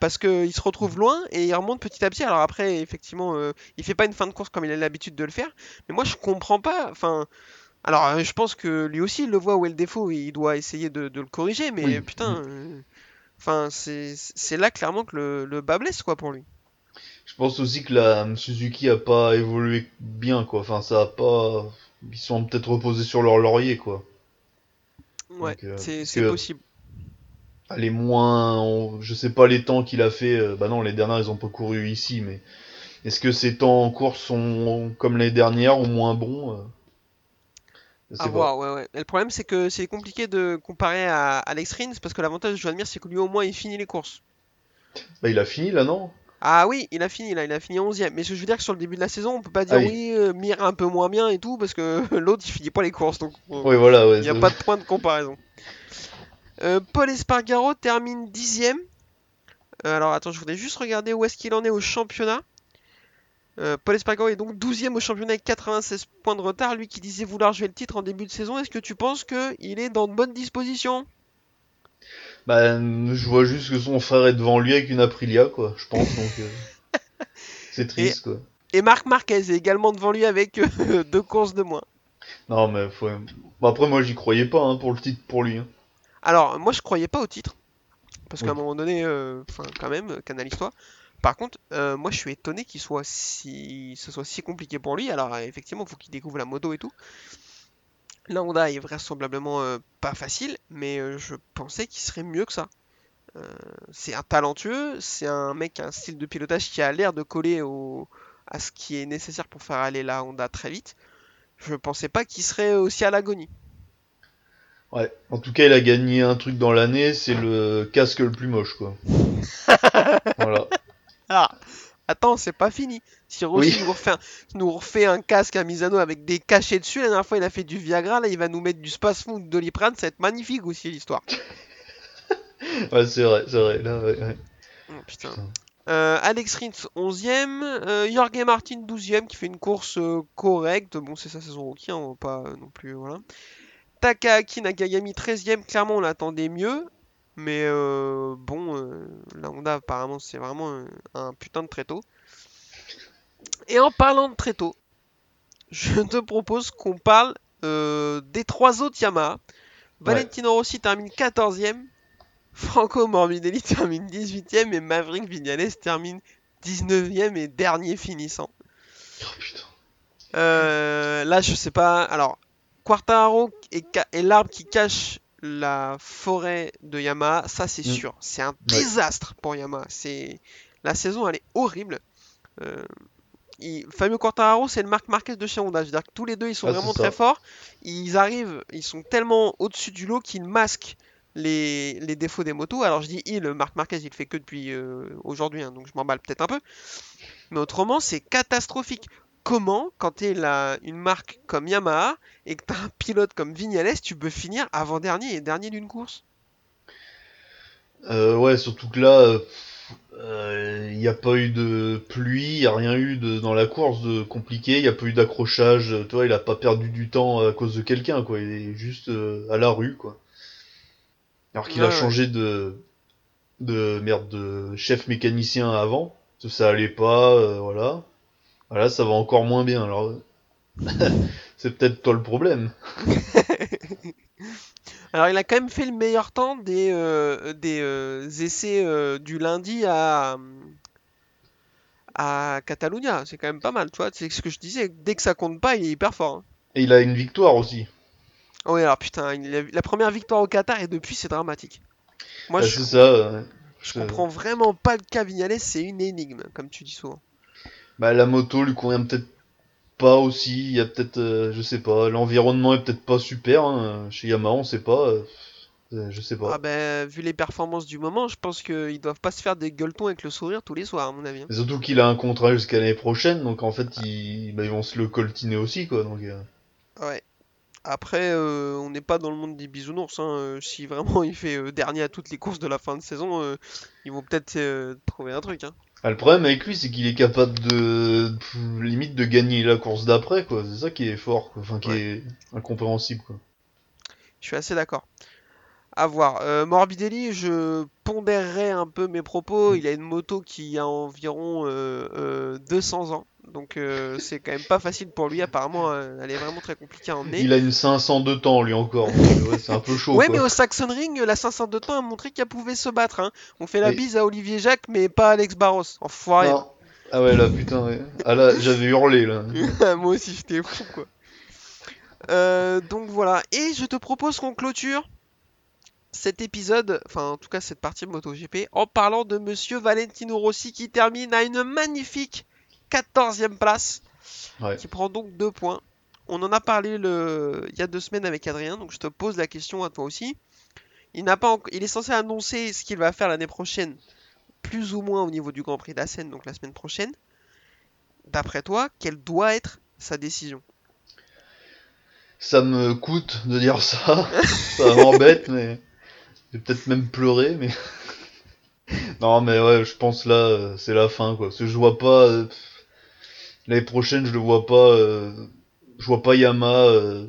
Parce qu'il se retrouve loin et il remonte petit à petit. Alors après, effectivement, il fait pas une fin de course comme il a l'habitude de le faire. Mais moi, je comprends pas. Enfin, alors, euh, je pense que lui aussi, il le voit où est le défaut et il doit essayer de, de le corriger. Mais Oui. putain, euh, enfin, c'est c'est là clairement que le, le bas blesse, quoi, pour lui. Je pense aussi que la Suzuki a pas évolué bien quoi, enfin ça a pas... Ils sont peut-être reposés sur leur laurier quoi. Ouais, euh, c'est que- possible. Les moins... on- Je sais pas les temps qu'il a fait, euh, bah non les dernières ils ont pas couru ici mais... Est-ce que ces temps en course sont comme les dernières ou moins bons euh, À pas. voir, ouais, ouais. Et le problème, c'est que c'est compliqué de comparer à Alex Rins parce que l'avantage de Joan Mir, c'est que lui, au moins, il finit les courses. Bah il a fini là non? Ah oui, il a fini là, il a fini 11ème. Mais ce que je veux dire que sur le début de la saison, on peut pas dire Ah oui. oui, euh, Mir un peu moins bien et tout parce que [LAUGHS] l'autre il finit pas les courses donc Oui voilà ouais. il n'y a pas de point de comparaison. Euh, Paul Espargaro termine 10ème. Euh, alors attends, je voudrais juste regarder où est-ce qu'il en est au championnat. Euh, Paul Espargaro est donc 12ème au championnat avec 96 points de retard. Lui qui disait vouloir jouer le titre en début de saison, est-ce que tu penses qu'il est dans de bonnes dispositions? Bah, je vois juste que son frère est devant lui avec une Aprilia, quoi, je pense, donc... euh, [LAUGHS] C'est triste, quoi. Et Marc Marquez est également devant lui avec euh, [LAUGHS] deux courses de moins. Non, mais faut... Bon, après, moi, j'y croyais pas, hein, pour le titre, pour lui. hein. Alors, moi je croyais pas au titre. Parce qu'à Oui. un moment donné, euh, enfin quand même, canalise-toi. Par contre, euh, moi je suis étonné qu'il soit si, ce soit si compliqué pour lui. Alors euh, effectivement, il faut qu'il découvre la moto et tout. La Honda est vraisemblablement euh, pas facile, mais euh, je pensais qu'il serait mieux que ça. C'est un talentueux, c'est un mec qui a un style de pilotage qui a l'air de coller au, à ce qui est nécessaire pour faire aller la Honda très vite. Je pensais pas qu'il serait aussi à l'agonie. Ouais. En tout cas, il a gagné un truc dans l'année, c'est le casque le plus moche, quoi. [LAUGHS] voilà. [LAUGHS] Ah, attends, c'est pas fini. Si Rossi Oui. nous, refait un, nous refait un casque à Misano avec des cachets dessus, la dernière fois il a fait du Viagra, là il va nous mettre du Space Food de Doliprane, ça va être magnifique aussi l'histoire. [LAUGHS] Ouais, c'est vrai, c'est vrai. Là, ouais, ouais. Oh, putain. Putain. Euh, Alex Rins 11ème, euh, Jorge Martin 12ème qui fait une course euh, correcte, bon c'est sa saison rookie, hein, on va pas euh, non plus, voilà. Takaaki Nakagami 13ème, clairement on l'attendait mieux, mais euh, bon, euh, la Honda apparemment c'est vraiment un, un putain de tréteau. Et en parlant de tréteau, je [LAUGHS] te propose qu'on parle euh, des trois autres Yamaha. Valentino Rossi termine 14ème, Franco Morbidelli termine 18ème et Maverick Vignales termine 19ème et dernier finissant. Oh, putain. Euh, là, je sais pas. Alors, est, ca- est l'arbre qui cache la forêt de Yamaha, ça c'est Mm. sûr. C'est un désastre pour Yamaha. C'est la saison, elle est horrible. Euh, il- Fabio Quartararo, c'est le Marc Marquez de chez Honda. Je veux dire que tous les deux, ils sont Ah, vraiment très forts. Ils arrivent, ils sont tellement au-dessus du lot qu'ils masquent les, les défauts des motos. Alors je dis il, Marc Marquez, il le fait que depuis euh, aujourd'hui, hein, donc je m'emballe peut-être un peu. Mais autrement, c'est catastrophique. Comment, quand tu es une marque comme Yamaha et que tu as un pilote comme Vignales, tu peux finir avant-dernier et dernier d'une course? Euh, ouais, surtout que là, euh, euh, il n'y a pas eu de pluie, il n'y a rien eu de, dans la course de compliqué, il n'y a pas eu d'accrochage, euh, tu vois, il a pas perdu du temps à cause de quelqu'un, quoi, il est juste euh, à la rue, quoi. Alors qu'il Ouais, a ouais. changé de, de, merde, de chef mécanicien avant, ça, allait pas, euh, voilà. Voilà, ça va encore moins bien, alors... [LAUGHS] C'est peut-être toi le problème. [LAUGHS] Alors il a quand même fait le meilleur temps des, euh, des euh, essais euh, du lundi à, à Catalunya. C'est quand même pas mal, tu vois. C'est ce que je disais. Dès que ça compte pas, il est hyper fort. hein. Et il a une victoire aussi. Oh oui, alors putain, il a- la première victoire au Qatar et depuis c'est dramatique. Moi Bah, je, ça. ouais. je comprends vraiment pas le cas Vignales, c'est une énigme, comme tu dis souvent. Bah la moto lui convient peut-être pas aussi, il y a peut-être, euh, je sais pas, l'environnement est peut-être pas super, hein. chez Yamaha on sait pas, euh, euh, je sais pas. Ah ben, vu les performances du moment, je pense qu'ils doivent pas se faire des gueuletons avec le sourire tous les soirs, à mon avis. hein. Et surtout qu'il a un contrat jusqu'à l'année prochaine, donc en fait ils, bah, ils vont se le coltiner aussi quoi, donc euh, Ouais. Après, euh, on n'est pas dans le monde des bisounours. hein. Euh, Si vraiment il fait dernier à toutes les courses de la fin de saison, ils vont peut-être trouver un truc. Hein. Ah, le problème avec lui c'est qu'il est capable de, pff, limite de gagner la course d'après quoi, c'est ça qui est fort, quoi. enfin qui Ouais. est incompréhensible quoi. Je suis assez d'accord. À voir. Euh, Morbidelli, je pondérerai un peu mes propos. Il a une moto qui a environ euh, euh, 200 ans. Donc euh, [LAUGHS] c'est quand même pas facile pour lui. Apparemment, euh, elle est vraiment très compliquée à emmener. Il a une 500 de temps lui encore, euh, c'est un peu chaud Ouais, quoi. mais au Saxon Ring, la 500 de temps a montré qu'elle pouvait se battre. hein. On fait la bise à Olivier Jacques, mais pas à Alex Barros. Enfoiré. Non. Ah ouais là putain, ouais. ah là j'avais hurlé là. [LAUGHS] Moi aussi, j'étais fou, quoi. Euh, donc voilà. Et je te propose qu'on clôture cet épisode, enfin en tout cas cette partie MotoGP, en parlant de Monsieur Valentino Rossi qui termine à une magnifique 14e place, Ouais. qui prend donc deux points. On en a parlé le... il y a deux semaines avec Adrien, donc je te pose la question à toi aussi. Il n'a pas, il est censé annoncer ce qu'il va faire l'année prochaine, plus ou moins au niveau du Grand Prix d'Assen, donc la semaine prochaine. D'après toi, quelle doit être sa décision? Ça me coûte de dire ça, [LAUGHS] ça m'embête, mais j'ai peut-être même pleuré, mais [LAUGHS] non, mais ouais, je pense là, euh, c'est la fin quoi. Parce que je vois pas, euh, l'année prochaine, je le vois pas. euh, je vois pas euh,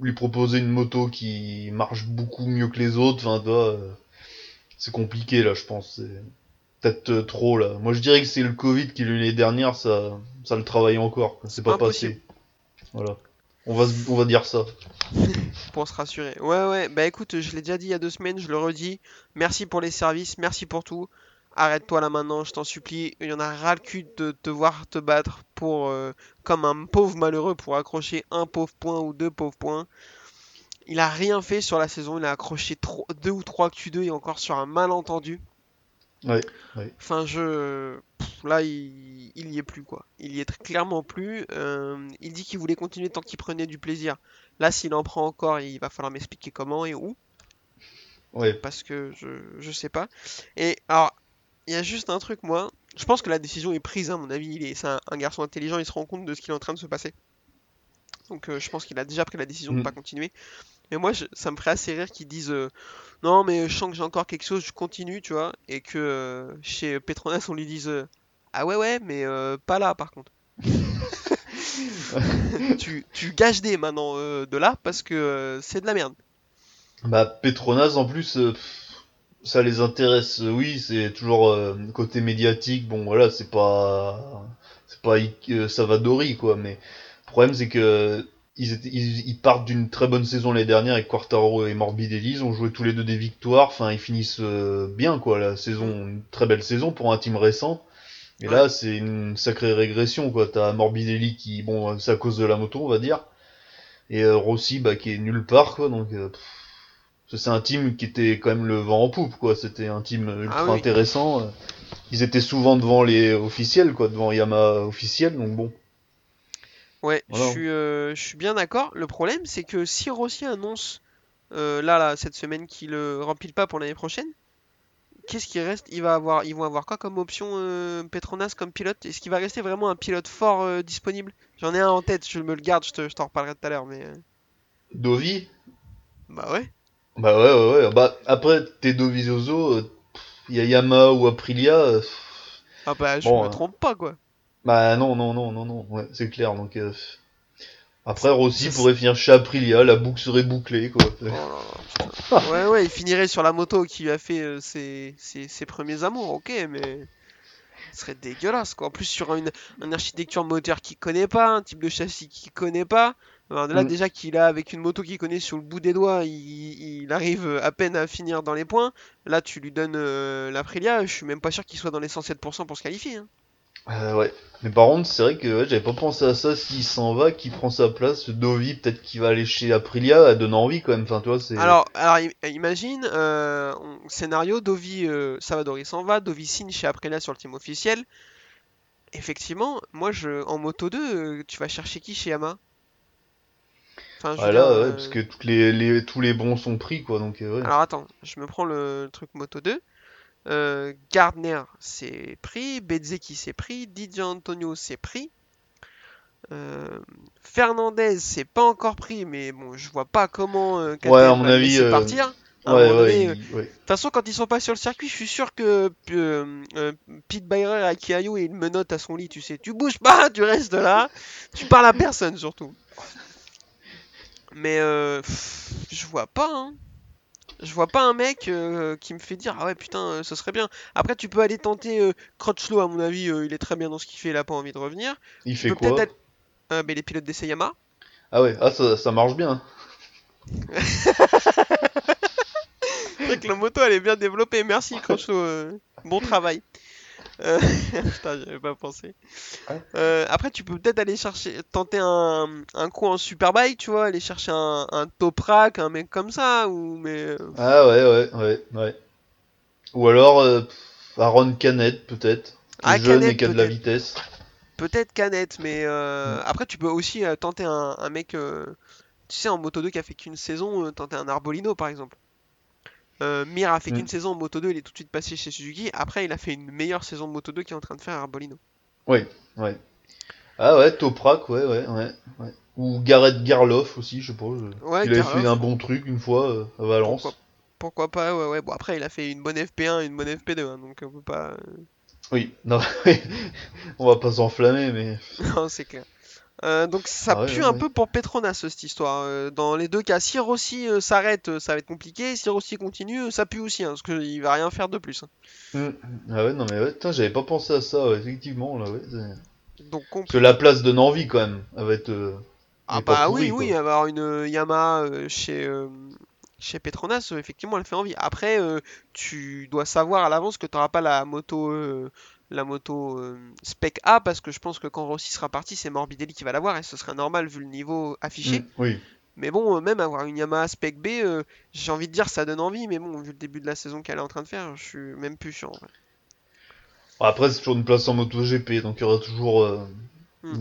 lui proposer une moto qui marche beaucoup mieux que les autres. Enfin, c'est compliqué là, je pense. C'est peut-être trop là. Moi, je dirais que c'est le Covid qui l'année dernière, ça, ça le travaille encore. C'est pas Impossible. passé. Voilà. On va, dire ça. [LAUGHS] Pour se rassurer. Ouais, ouais, bah écoute, je l'ai déjà dit il y a deux semaines, je le redis. Merci pour les services, merci pour tout. Arrête-toi là maintenant, je t'en supplie. Il y en a ras le cul de te voir te battre pour, euh, comme un pauvre malheureux pour accrocher un pauvre point ou deux pauvres points. Il a rien fait sur la saison, il a accroché deux ou trois Q2 et encore sur un malentendu. Ouais, ouais. Enfin, je. pff, là, il... il y est plus, quoi. Il y est très clairement plus. Euh, il dit qu'il voulait continuer tant qu'il prenait du plaisir. Là, s'il en prend encore, il va falloir m'expliquer comment et où. Ouais. Parce que je, je sais pas. Et alors, il y a juste un truc, moi. Je pense que la décision est prise, hein, à mon avis. Il est, c'est un, un garçon intelligent, il se rend compte de ce qui est en train de se passer. Donc, euh, je pense qu'il a déjà pris la décision de Mm. pas continuer. Mais moi, je- ça me ferait assez rire qu'ils disent euh, Non, mais je sens que j'ai encore quelque chose, je continue, tu vois. Et que euh, chez Petronas, on lui dise euh, Ah ouais, ouais, mais euh, pas là, par contre. [LAUGHS] tu, tu gages des maintenant euh, de là parce que euh, c'est de la merde. Bah Petronas en plus euh, ça les intéresse euh, oui c'est toujours euh, côté médiatique bon voilà c'est pas c'est pas euh, Savadori quoi mais le problème c'est que ils, étaient, ils, ils partent d'une très bonne saison l'année dernière avec Quartaro et Morbidelli ils ont joué tous les deux des victoires enfin ils finissent euh, bien quoi la saison une très belle saison pour un team récent et là c'est une sacrée régression quoi t'as Morbidelli qui bon c'est à cause de la moto on va dire et euh, Rossi bah qui est nulle part quoi donc euh, c'est un team qui était quand même le vent en poupe, quoi. C'était un team ultra Ah oui. intéressant. Ils étaient souvent devant les officiels, quoi, devant Yamaha officiel, donc bon. Ouais, Voilà. je suis, euh, je suis bien d'accord. Le problème, c'est que si Rossi annonce euh, là, là, cette semaine qu'il ne rempile pas pour l'année prochaine, qu'est-ce qui reste? Il va avoir, ils vont avoir quoi comme option euh, Petronas comme pilote? Est-ce qu'il va rester vraiment un pilote fort euh, disponible? J'en ai un en tête, je me le garde, je te- je t'en reparlerai tout à l'heure, mais euh, Dovi? Bah ouais. Bah ouais, ouais, ouais. Bah après, t'es Dovizioso, euh, il y a Yamaha ou Aprilia. euh, Ah bah je Bon, me trompe pas quoi. Bah non, non, non, non, non. Ouais, c'est clair. Donc euh, après, Rossi pourrait finir chez Aprilia, la boucle serait bouclée, quoi. Oh. Ouais ouais, il finirait sur la moto qui lui a fait euh, ses, ses- ses premiers amours, ok, mais ce serait dégueulasse quoi. En plus sur une, une architecture moteur qu'il connaît pas, un type de châssis qu'il connaît pas. Alors, là Mm. déjà qu'il a avec une moto qu'il connaît sur le bout des doigts, il, il arrive à peine à finir dans les points. Là tu lui donnes euh, l'Aprilia, je suis même pas sûr qu'il soit dans les 107% pour se qualifier. hein. Euh, ouais. Mais par contre, c'est vrai que ouais, j'avais pas pensé à ça. S'il s'en va, qui prend sa place, Dovi, peut-être qu'il va aller chez Aprilia, elle donne envie quand même. Enfin, tu vois, c'est. Alors, alors im- imagine, euh, scénario, Dovi, euh, Savadori s'en va, Dovi signe chez Aprilia sur le team officiel. Effectivement, moi, je, en Moto 2, euh, tu vas chercher qui chez Yamaha? Enfin, je veux Ah là, dire, ouais, parce que toutes les, les, tous les bons sont pris, quoi. Donc, ouais. Alors attends, je me prends le, truc Moto 2. Euh, Gardner, c'est pris. Bezzeki, c'est pris. Didier Antonio, c'est pris. Euh, Fernandez, c'est pas encore pris, mais bon, je vois pas comment euh, Ouais, à mon avis, euh, partir. Un ouais. De toute façon, quand ils sont pas sur le circuit, je suis sûr que Pete Byrer à Kiayo il me note à son lit, tu sais. Tu bouges pas, [LAUGHS] tu restes là, tu parles à personne surtout. Mais pff, je vois pas, hein. Je vois pas un mec euh, qui me fait dire ah ouais putain euh, ce serait bien. Après tu peux aller tenter euh, Crutchlow à mon avis euh, il est très bien dans ce qu'il fait il a pas envie de revenir. Il Tu fait quoi peut-être être mais les pilotes d'essai Yamaha. Ah ouais, ah, ça, ça marche bien. [LAUGHS] C'est que la moto elle est bien développée. Merci Crutchlow, bon travail. Euh, [LAUGHS] Putain, j'avais pas pensé. Euh, après, tu peux peut-être aller chercher, tenter un, un coup en superbike, tu vois, aller chercher un, un Toprak, un mec comme ça, ou mais euh, Ah ouais, ouais, ouais, ouais. Ou alors euh, Aaron Canet, peut-être. Ah, jeune Canet, et qui a de la vitesse. peut-être canette, mais Mm. après tu peux aussi tenter un, un mec, tu sais, en Moto 2 qui a fait qu'une saison, tenter un Arbolino par exemple. Euh, Mir a fait Mm. qu'une saison en Moto 2, il est tout de suite passé chez Suzuki. Après, il a fait une meilleure saison de Moto 2 qu'il est en train de faire à Arbolino. Ouais, ouais. Ah ouais, Toprak, ouais, ouais, ouais. ouais. Ou Gareth Garloff aussi, je je- Ouais, il avait Garloff. fait un bon truc une fois euh, à Valence. Pourquoi Pourquoi pas, ouais, ouais. Bon, après, il a fait une bonne FP1 et une bonne FP2, hein, donc on peut pas. euh, Oui, non, [LAUGHS] on va pas s'enflammer, mais. [LAUGHS] Non, c'est clair. Euh, donc ça Ah pue un peu pour Petronas cette histoire. Euh, dans les deux cas, si Rossi euh, s'arrête, ça va être compliqué. Si Rossi continue, ça pue aussi, hein, parce qu'il va rien faire de plus. hein. Hmm. Ah ouais, non, mais ouais, j'avais pas pensé à ça, ouais, effectivement, là, ouais. Donc on Parce que la place de Nanvi, quand même, elle va être. euh, Ah bah pourrie, oui, quoi. oui, avoir une Yamaha chez, chez Petronas, effectivement, elle fait envie. Après, euh, tu dois savoir à l'avance que tu n'auras pas la moto, euh, la moto euh, Spec A, parce que je pense que quand Rossi sera parti, c'est Morbidelli qui va l'avoir, et ce serait normal vu le niveau affiché. Hmm, Oui. Mais bon, euh, même avoir une Yamaha Spec B, euh, j'ai envie de dire ça donne envie, mais bon, vu le début de la saison qu'elle est en train de faire, je suis même plus sûr. en vrai. Après, c'est toujours une place en MotoGP, donc il y aura toujours un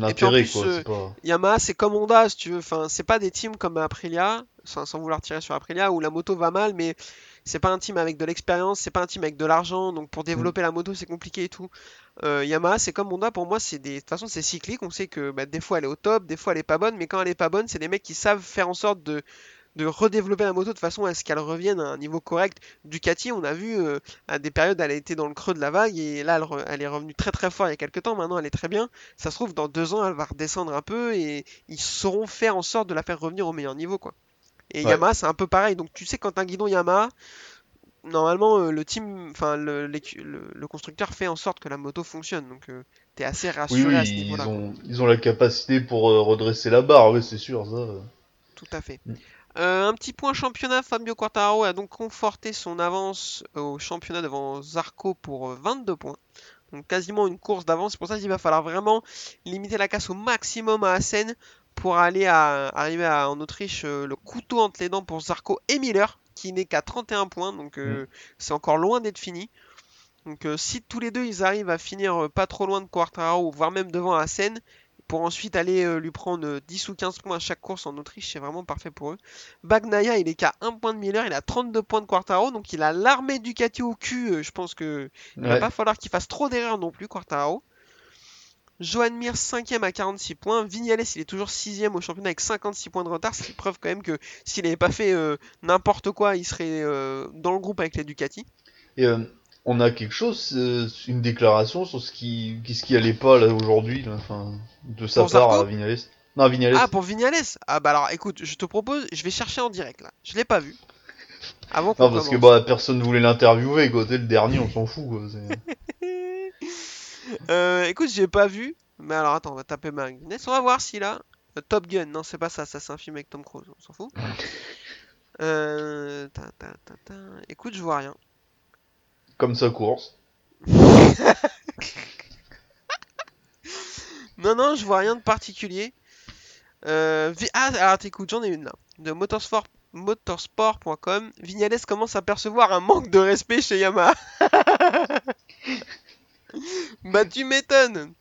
Et puis en intérêt, plus, quoi. C'est pas. Yamaha, c'est comme Honda, si tu veux. Enfin, c'est pas des teams comme Aprilia, sans, sans vouloir tirer sur Aprilia, où la moto va mal, mais c'est pas un team avec de l'expérience, c'est pas un team avec de l'argent, donc pour développer la moto, c'est compliqué et tout. Euh, Yamaha, c'est comme Honda, pour moi, c'est des... de toute façon, c'est cyclique. On sait que bah, des fois elle est au top, des fois elle est pas bonne, mais quand elle est pas bonne, c'est des mecs qui savent faire en sorte de de redévelopper la moto de façon à ce qu'elle revienne à un niveau correct. Ducati, on a vu euh, à des périodes, elle a été dans le creux de la vague et là, elle, re- elle est revenue très très fort il y a quelques temps. Maintenant, elle est très bien. Ça se trouve, dans deux ans, elle va redescendre un peu et ils sauront faire en sorte de la faire revenir au meilleur niveau, quoi. Et Ouais. Yamaha, c'est un peu pareil. Donc, tu sais, quand un guidon Yamaha, normalement, euh, le team, enfin, le, l'écu- le- le constructeur fait en sorte que la moto fonctionne. Donc, euh, t'es assez rassuré oui, à ce niveau-là. ont, ils ont la capacité pour euh, redresser la barre, oui, c'est sûr, ça. Tout à fait. Mm. Euh, un petit point championnat, Fabio Quartararo a donc conforté son avance au championnat devant Zarco pour euh, 22 points. Donc quasiment une course d'avance. C'est pour ça qu'il va falloir vraiment limiter la casse au maximum à Assen pour aller à, arriver à- en Autriche euh, le couteau entre les dents pour Zarco et Miller qui n'est qu'à 31 points. Donc euh, c'est encore loin d'être fini. Donc euh, si tous les deux ils arrivent à finir pas trop loin de Quartararo, voire même devant Assen, pour ensuite aller lui prendre euh, 10 ou 15 points à chaque course en Autriche, c'est vraiment parfait pour eux. Bagnaia, il est qu'à 1 point de Miller, il a 32 points de Quartaro, donc il a l'armée Ducati au cul. je pense que il va pas falloir qu'il fasse trop d'erreurs non plus, Quartaro. Johan Mir 5ème à 46 points. Vignales, il est toujours 6ème au championnat avec 56 points de retard, ce qui prouve quand même que s'il n'avait pas fait euh, n'importe quoi, il serait euh, dans le groupe avec les Ducati. Et euh, on a quelque chose, une déclaration sur ce qui, qu'est-ce qui allait pas là aujourd'hui, là, enfin, de sa Pour part Zarco à Vignales. Non, Vignales. Ah, pour Vignales Ah bah alors écoute, je te propose, je vais chercher en direct là. Je l'ai pas vu. Avant qu'on non, parce que bah personne voulait l'interviewer, quoi. T'es le dernier, on s'en fout, quoi. c'est- [LAUGHS] Euh, écoute, j'ai pas vu. Mais alors attends, on va taper Magnus. On va voir s'il a euh, Top Gun. Non, c'est pas ça. Ça, c'est un film avec Tom Cruise. On s'en fout. Euh, ta, ta, ta, ta. Écoute, je vois rien. Comme sa course. [LAUGHS] Non, non, je vois rien de particulier. Euh, vi- ah, alors écoute, j'en ai une là. De motorsport motorsport.com. Vignales commence à percevoir un manque de respect chez Yamaha. [LAUGHS] bah tu m'étonnes.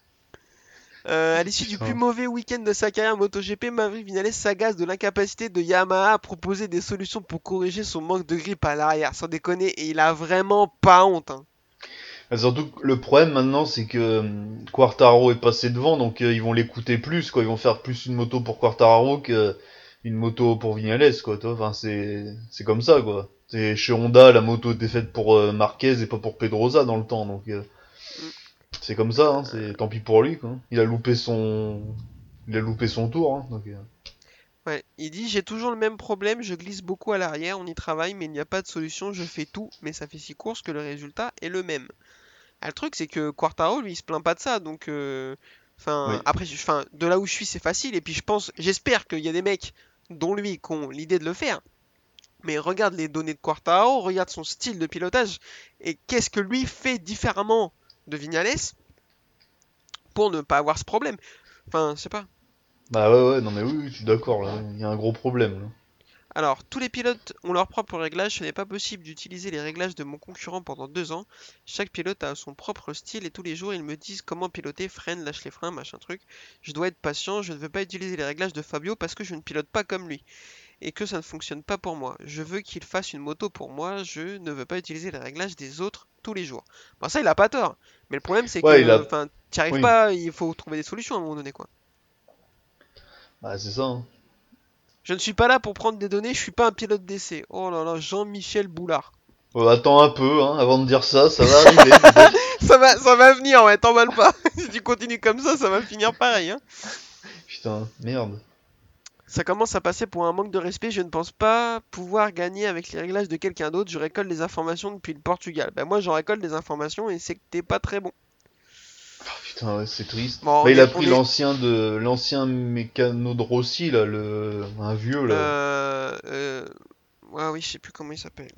Euh, à l'issue du plus mauvais week-end de sa carrière MotoGP, Maverick Vignales s'agace de l'incapacité de Yamaha à proposer des solutions pour corriger son manque de grip à l'arrière. Sans déconner, et il a vraiment pas honte. hein. Mais surtout, que le problème maintenant, c'est que euh, Quartaro est passé devant, donc euh, ils vont l'écouter plus, quoi. Ils vont faire plus une moto pour Quartararo que une moto pour Vignales, quoi. toi. Enfin, c'est c'est comme ça, quoi. C'est chez Honda, la moto était faite pour euh, Marquez et pas pour Pedrosa dans le temps, donc euh, c'est comme ça. Hein, c'est tant pis pour lui, quoi. Il a loupé son, il a loupé son tour, hein, donc. euh. Ouais, il dit j'ai toujours le même problème, je glisse beaucoup à l'arrière, on y travaille, mais il n'y a pas de solution, je fais tout, mais ça fait six courses que le résultat est le même. Ah, le truc c'est que Quartaro lui il se plaint pas de ça, donc euh, enfin Oui. après enfin de là où je suis c'est facile et puis je pense j'espère qu'il y a des mecs dont lui qui ont l'idée de le faire. Mais regarde les données de Quartaro, regarde son style de pilotage et qu'est-ce que lui fait différemment de Vignales pour ne pas avoir ce problème. Enfin, je sais pas. Bah ouais, ouais, non mais oui, oui, je suis d'accord, là. Il y a un gros problème, là. Alors, tous les pilotes ont leur propre réglage, ce n'est pas possible d'utiliser les réglages de mon concurrent pendant deux ans. Chaque pilote a son propre style et tous les jours ils me disent comment piloter, freine, lâche les freins, machin truc. Je dois être patient, je ne veux pas utiliser les réglages de Fabio parce que je ne pilote pas comme lui. Et que ça ne fonctionne pas pour moi. Je veux qu'il fasse une moto pour moi, je ne veux pas utiliser les réglages des autres tous les jours. Bon ça il a pas tort, mais le problème c'est Ouais, que a- enfin, t'y arrives oui. pas, il faut trouver des solutions à un moment donné quoi. Bah c'est ça, hein. Je ne suis pas là pour prendre des données, je suis pas un pilote d'essai. Oh là là, Jean-Michel Boulard. Euh, attends un peu, hein, avant de dire ça, ça va arriver. [LAUGHS] ça, va, ça va venir, ouais, t'emballes pas. [LAUGHS] si tu continues comme ça, ça va finir pareil. Hein. Putain, merde. Ça commence à passer pour un manque de respect. Je ne pense pas pouvoir gagner avec les réglages de quelqu'un d'autre. Je récolte des informations depuis le Portugal. Ben moi, j'en récolte des informations et c'est que t'es pas très bon. Oh, putain, ouais, c'est triste. Bon, Bah, il a pris est- l'ancien de l'ancien mécano de Rossi là, le un vieux là, Euh, euh, Ouais, oui, je sais plus comment il s'appelle.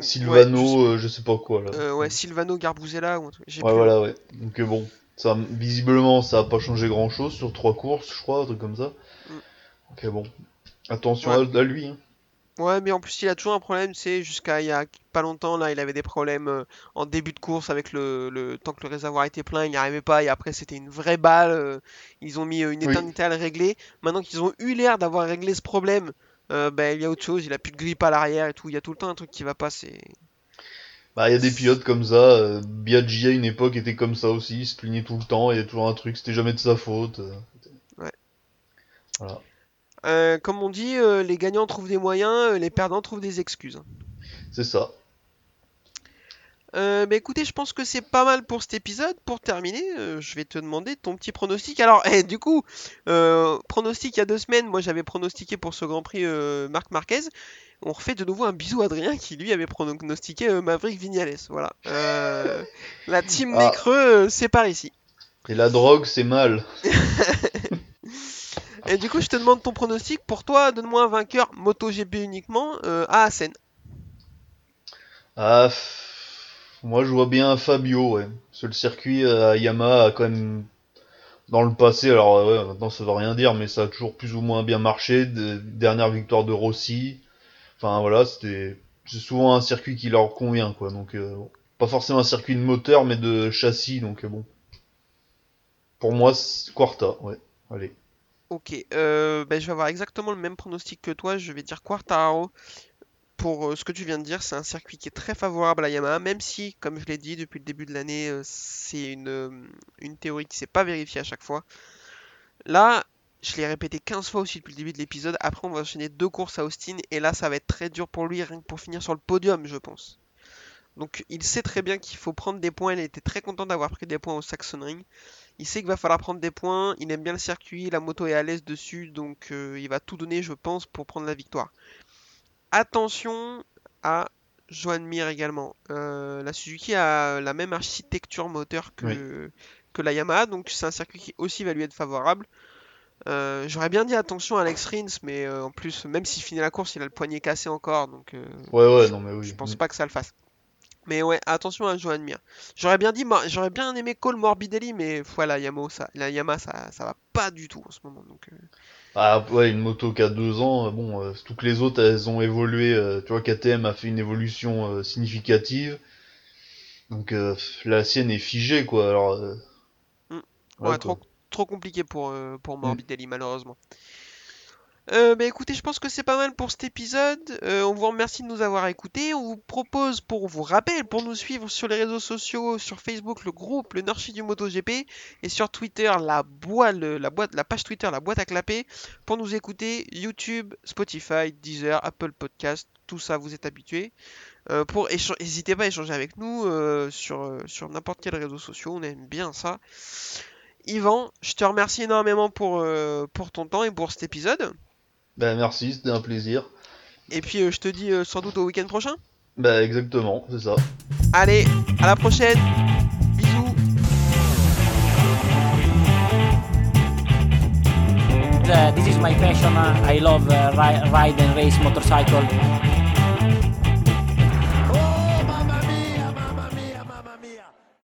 Silvano, ouais, je sais- euh, je sais pas quoi là. Euh, ouais, Silvano Garbuzella ou Ouais, plus- voilà, ouais. Donc bon, ça visiblement ça a pas changé grand chose sur trois courses, je crois, un truc comme ça. Ok, bon. Attention Ouais. à, à lui. hein. Ouais, mais en plus, il a toujours un problème, c'est jusqu'à il y a pas longtemps, là, il avait des problèmes euh, en début de course avec le, le tant que le réservoir était plein, il n'y arrivait pas, et après, c'était une vraie balle. euh, ils ont mis euh, une Oui. éternité à le régler. Maintenant qu'ils ont eu l'air d'avoir réglé ce problème, euh, ben, il y a autre chose, il a plus de grip à l'arrière et tout, il y a tout le temps un truc qui va pas, c'est. Bah, il y a des pilotes comme ça. Biaggi à une époque était comme ça aussi, il se plaignait tout le temps, il y a toujours un truc, c'était jamais de sa faute. Ouais. Voilà. Euh, comme on dit, euh, les gagnants trouvent des moyens, euh, les perdants trouvent des excuses. C'est ça. Euh, bah écoutez, je pense que c'est pas mal pour cet épisode. Pour terminer, euh, je vais te demander ton petit pronostic. Alors, [LAUGHS] eh, du coup, euh, pronostic il y a deux semaines, moi j'avais pronostiqué pour ce Grand Prix Marc Marquez. On refait de nouveau un bisou à Adrien qui lui avait pronostiqué Maverick Vignales. Voilà. La team Ah. Necreux, euh, c'est par ici. Et la drogue, c'est mal. [LAUGHS] Et du coup, je te demande ton pronostic. Pour toi, donne-moi un vainqueur MotoGP uniquement euh, à Assen. Ah, moi je vois bien Fabio, ouais. Que le circuit euh, à Yamaha quand même, dans le passé, alors euh, ouais, maintenant ça veut rien dire, mais ça a toujours plus ou moins bien marché. De- dernière victoire de Rossi. Enfin voilà, c'était c'est souvent un circuit qui leur convient, quoi. Donc euh, pas forcément un circuit de moteur, mais de châssis, donc bon. Pour moi, Quarta, ouais. Allez. Ok, euh, ben, je vais avoir exactement le même pronostic que toi. Je vais dire Quartararo. Pour euh, ce que tu viens de dire, c'est un circuit qui est très favorable à Yamaha, même si, comme je l'ai dit depuis le début de l'année, euh, c'est une, une théorie qui s'est pas vérifiée à chaque fois. Là, je l'ai répété 15 fois aussi depuis le début de l'épisode. Après, on va enchaîner deux courses à Austin, et là, ça va être très dur pour lui, rien que pour finir sur le podium, je pense. Donc, il sait très bien qu'il faut prendre des points. Il était très content d'avoir pris des points au Saxon Ring. Il sait qu'il va falloir prendre des points, il aime bien le circuit, la moto est à l'aise dessus, donc euh, il va tout donner, je pense, pour prendre la victoire. Attention à Joan Mir également. Euh, la Suzuki a la même architecture moteur que, que la Yamaha, donc c'est un circuit qui aussi va lui être favorable. Euh, J'aurais bien dit attention à Alex Rins, mais euh, en plus, même s'il finit la course, il a le poignet cassé encore, donc euh, Ouais, ouais, non mais oui. je pense pas que ça le fasse. Mais ouais, attention à Joan Mir. J'aurais bien dit, j'aurais bien aimé Cole Morbidelli, mais voilà, ça, la Yamaha, ça, ça va pas du tout en ce moment. Donc, euh, Ah ouais, une moto qui a deux ans, euh, bon, euh, toutes les autres elles ont évolué, euh, tu vois, KTM a fait une évolution significative, donc la sienne est figée quoi, alors... euh, Mm. ouais, quoi. trop, trop compliqué pour, pour Mm. Morbidelli, malheureusement. Euh, bah écoutez, je pense que c'est pas mal pour cet épisode. Euh, on vous remercie de nous avoir écoutés. On vous propose, pour vous rappelle, pour nous suivre sur les réseaux sociaux, sur Facebook, le groupe, le Nurchi du MotoGP, et sur Twitter, la, boîte, la, page Twitter, la boîte à clapper. Pour nous écouter, YouTube, Spotify, Deezer, Apple Podcast, tout ça, vous êtes habitués. Euh, N'hésitez pas à échanger avec nous euh, sur, n'importe quel réseau social, on aime bien ça. Yvan, je te remercie énormément pour ton temps et pour cet épisode. Bah merci, c'était un plaisir. Et puis euh, je te dis euh, sans doute au week-end prochain. Bah exactement, c'est ça. Allez, à la prochaine. Bisous. Uh, this is my passion. Uh, I love uh, ri- ride and race motorcycle.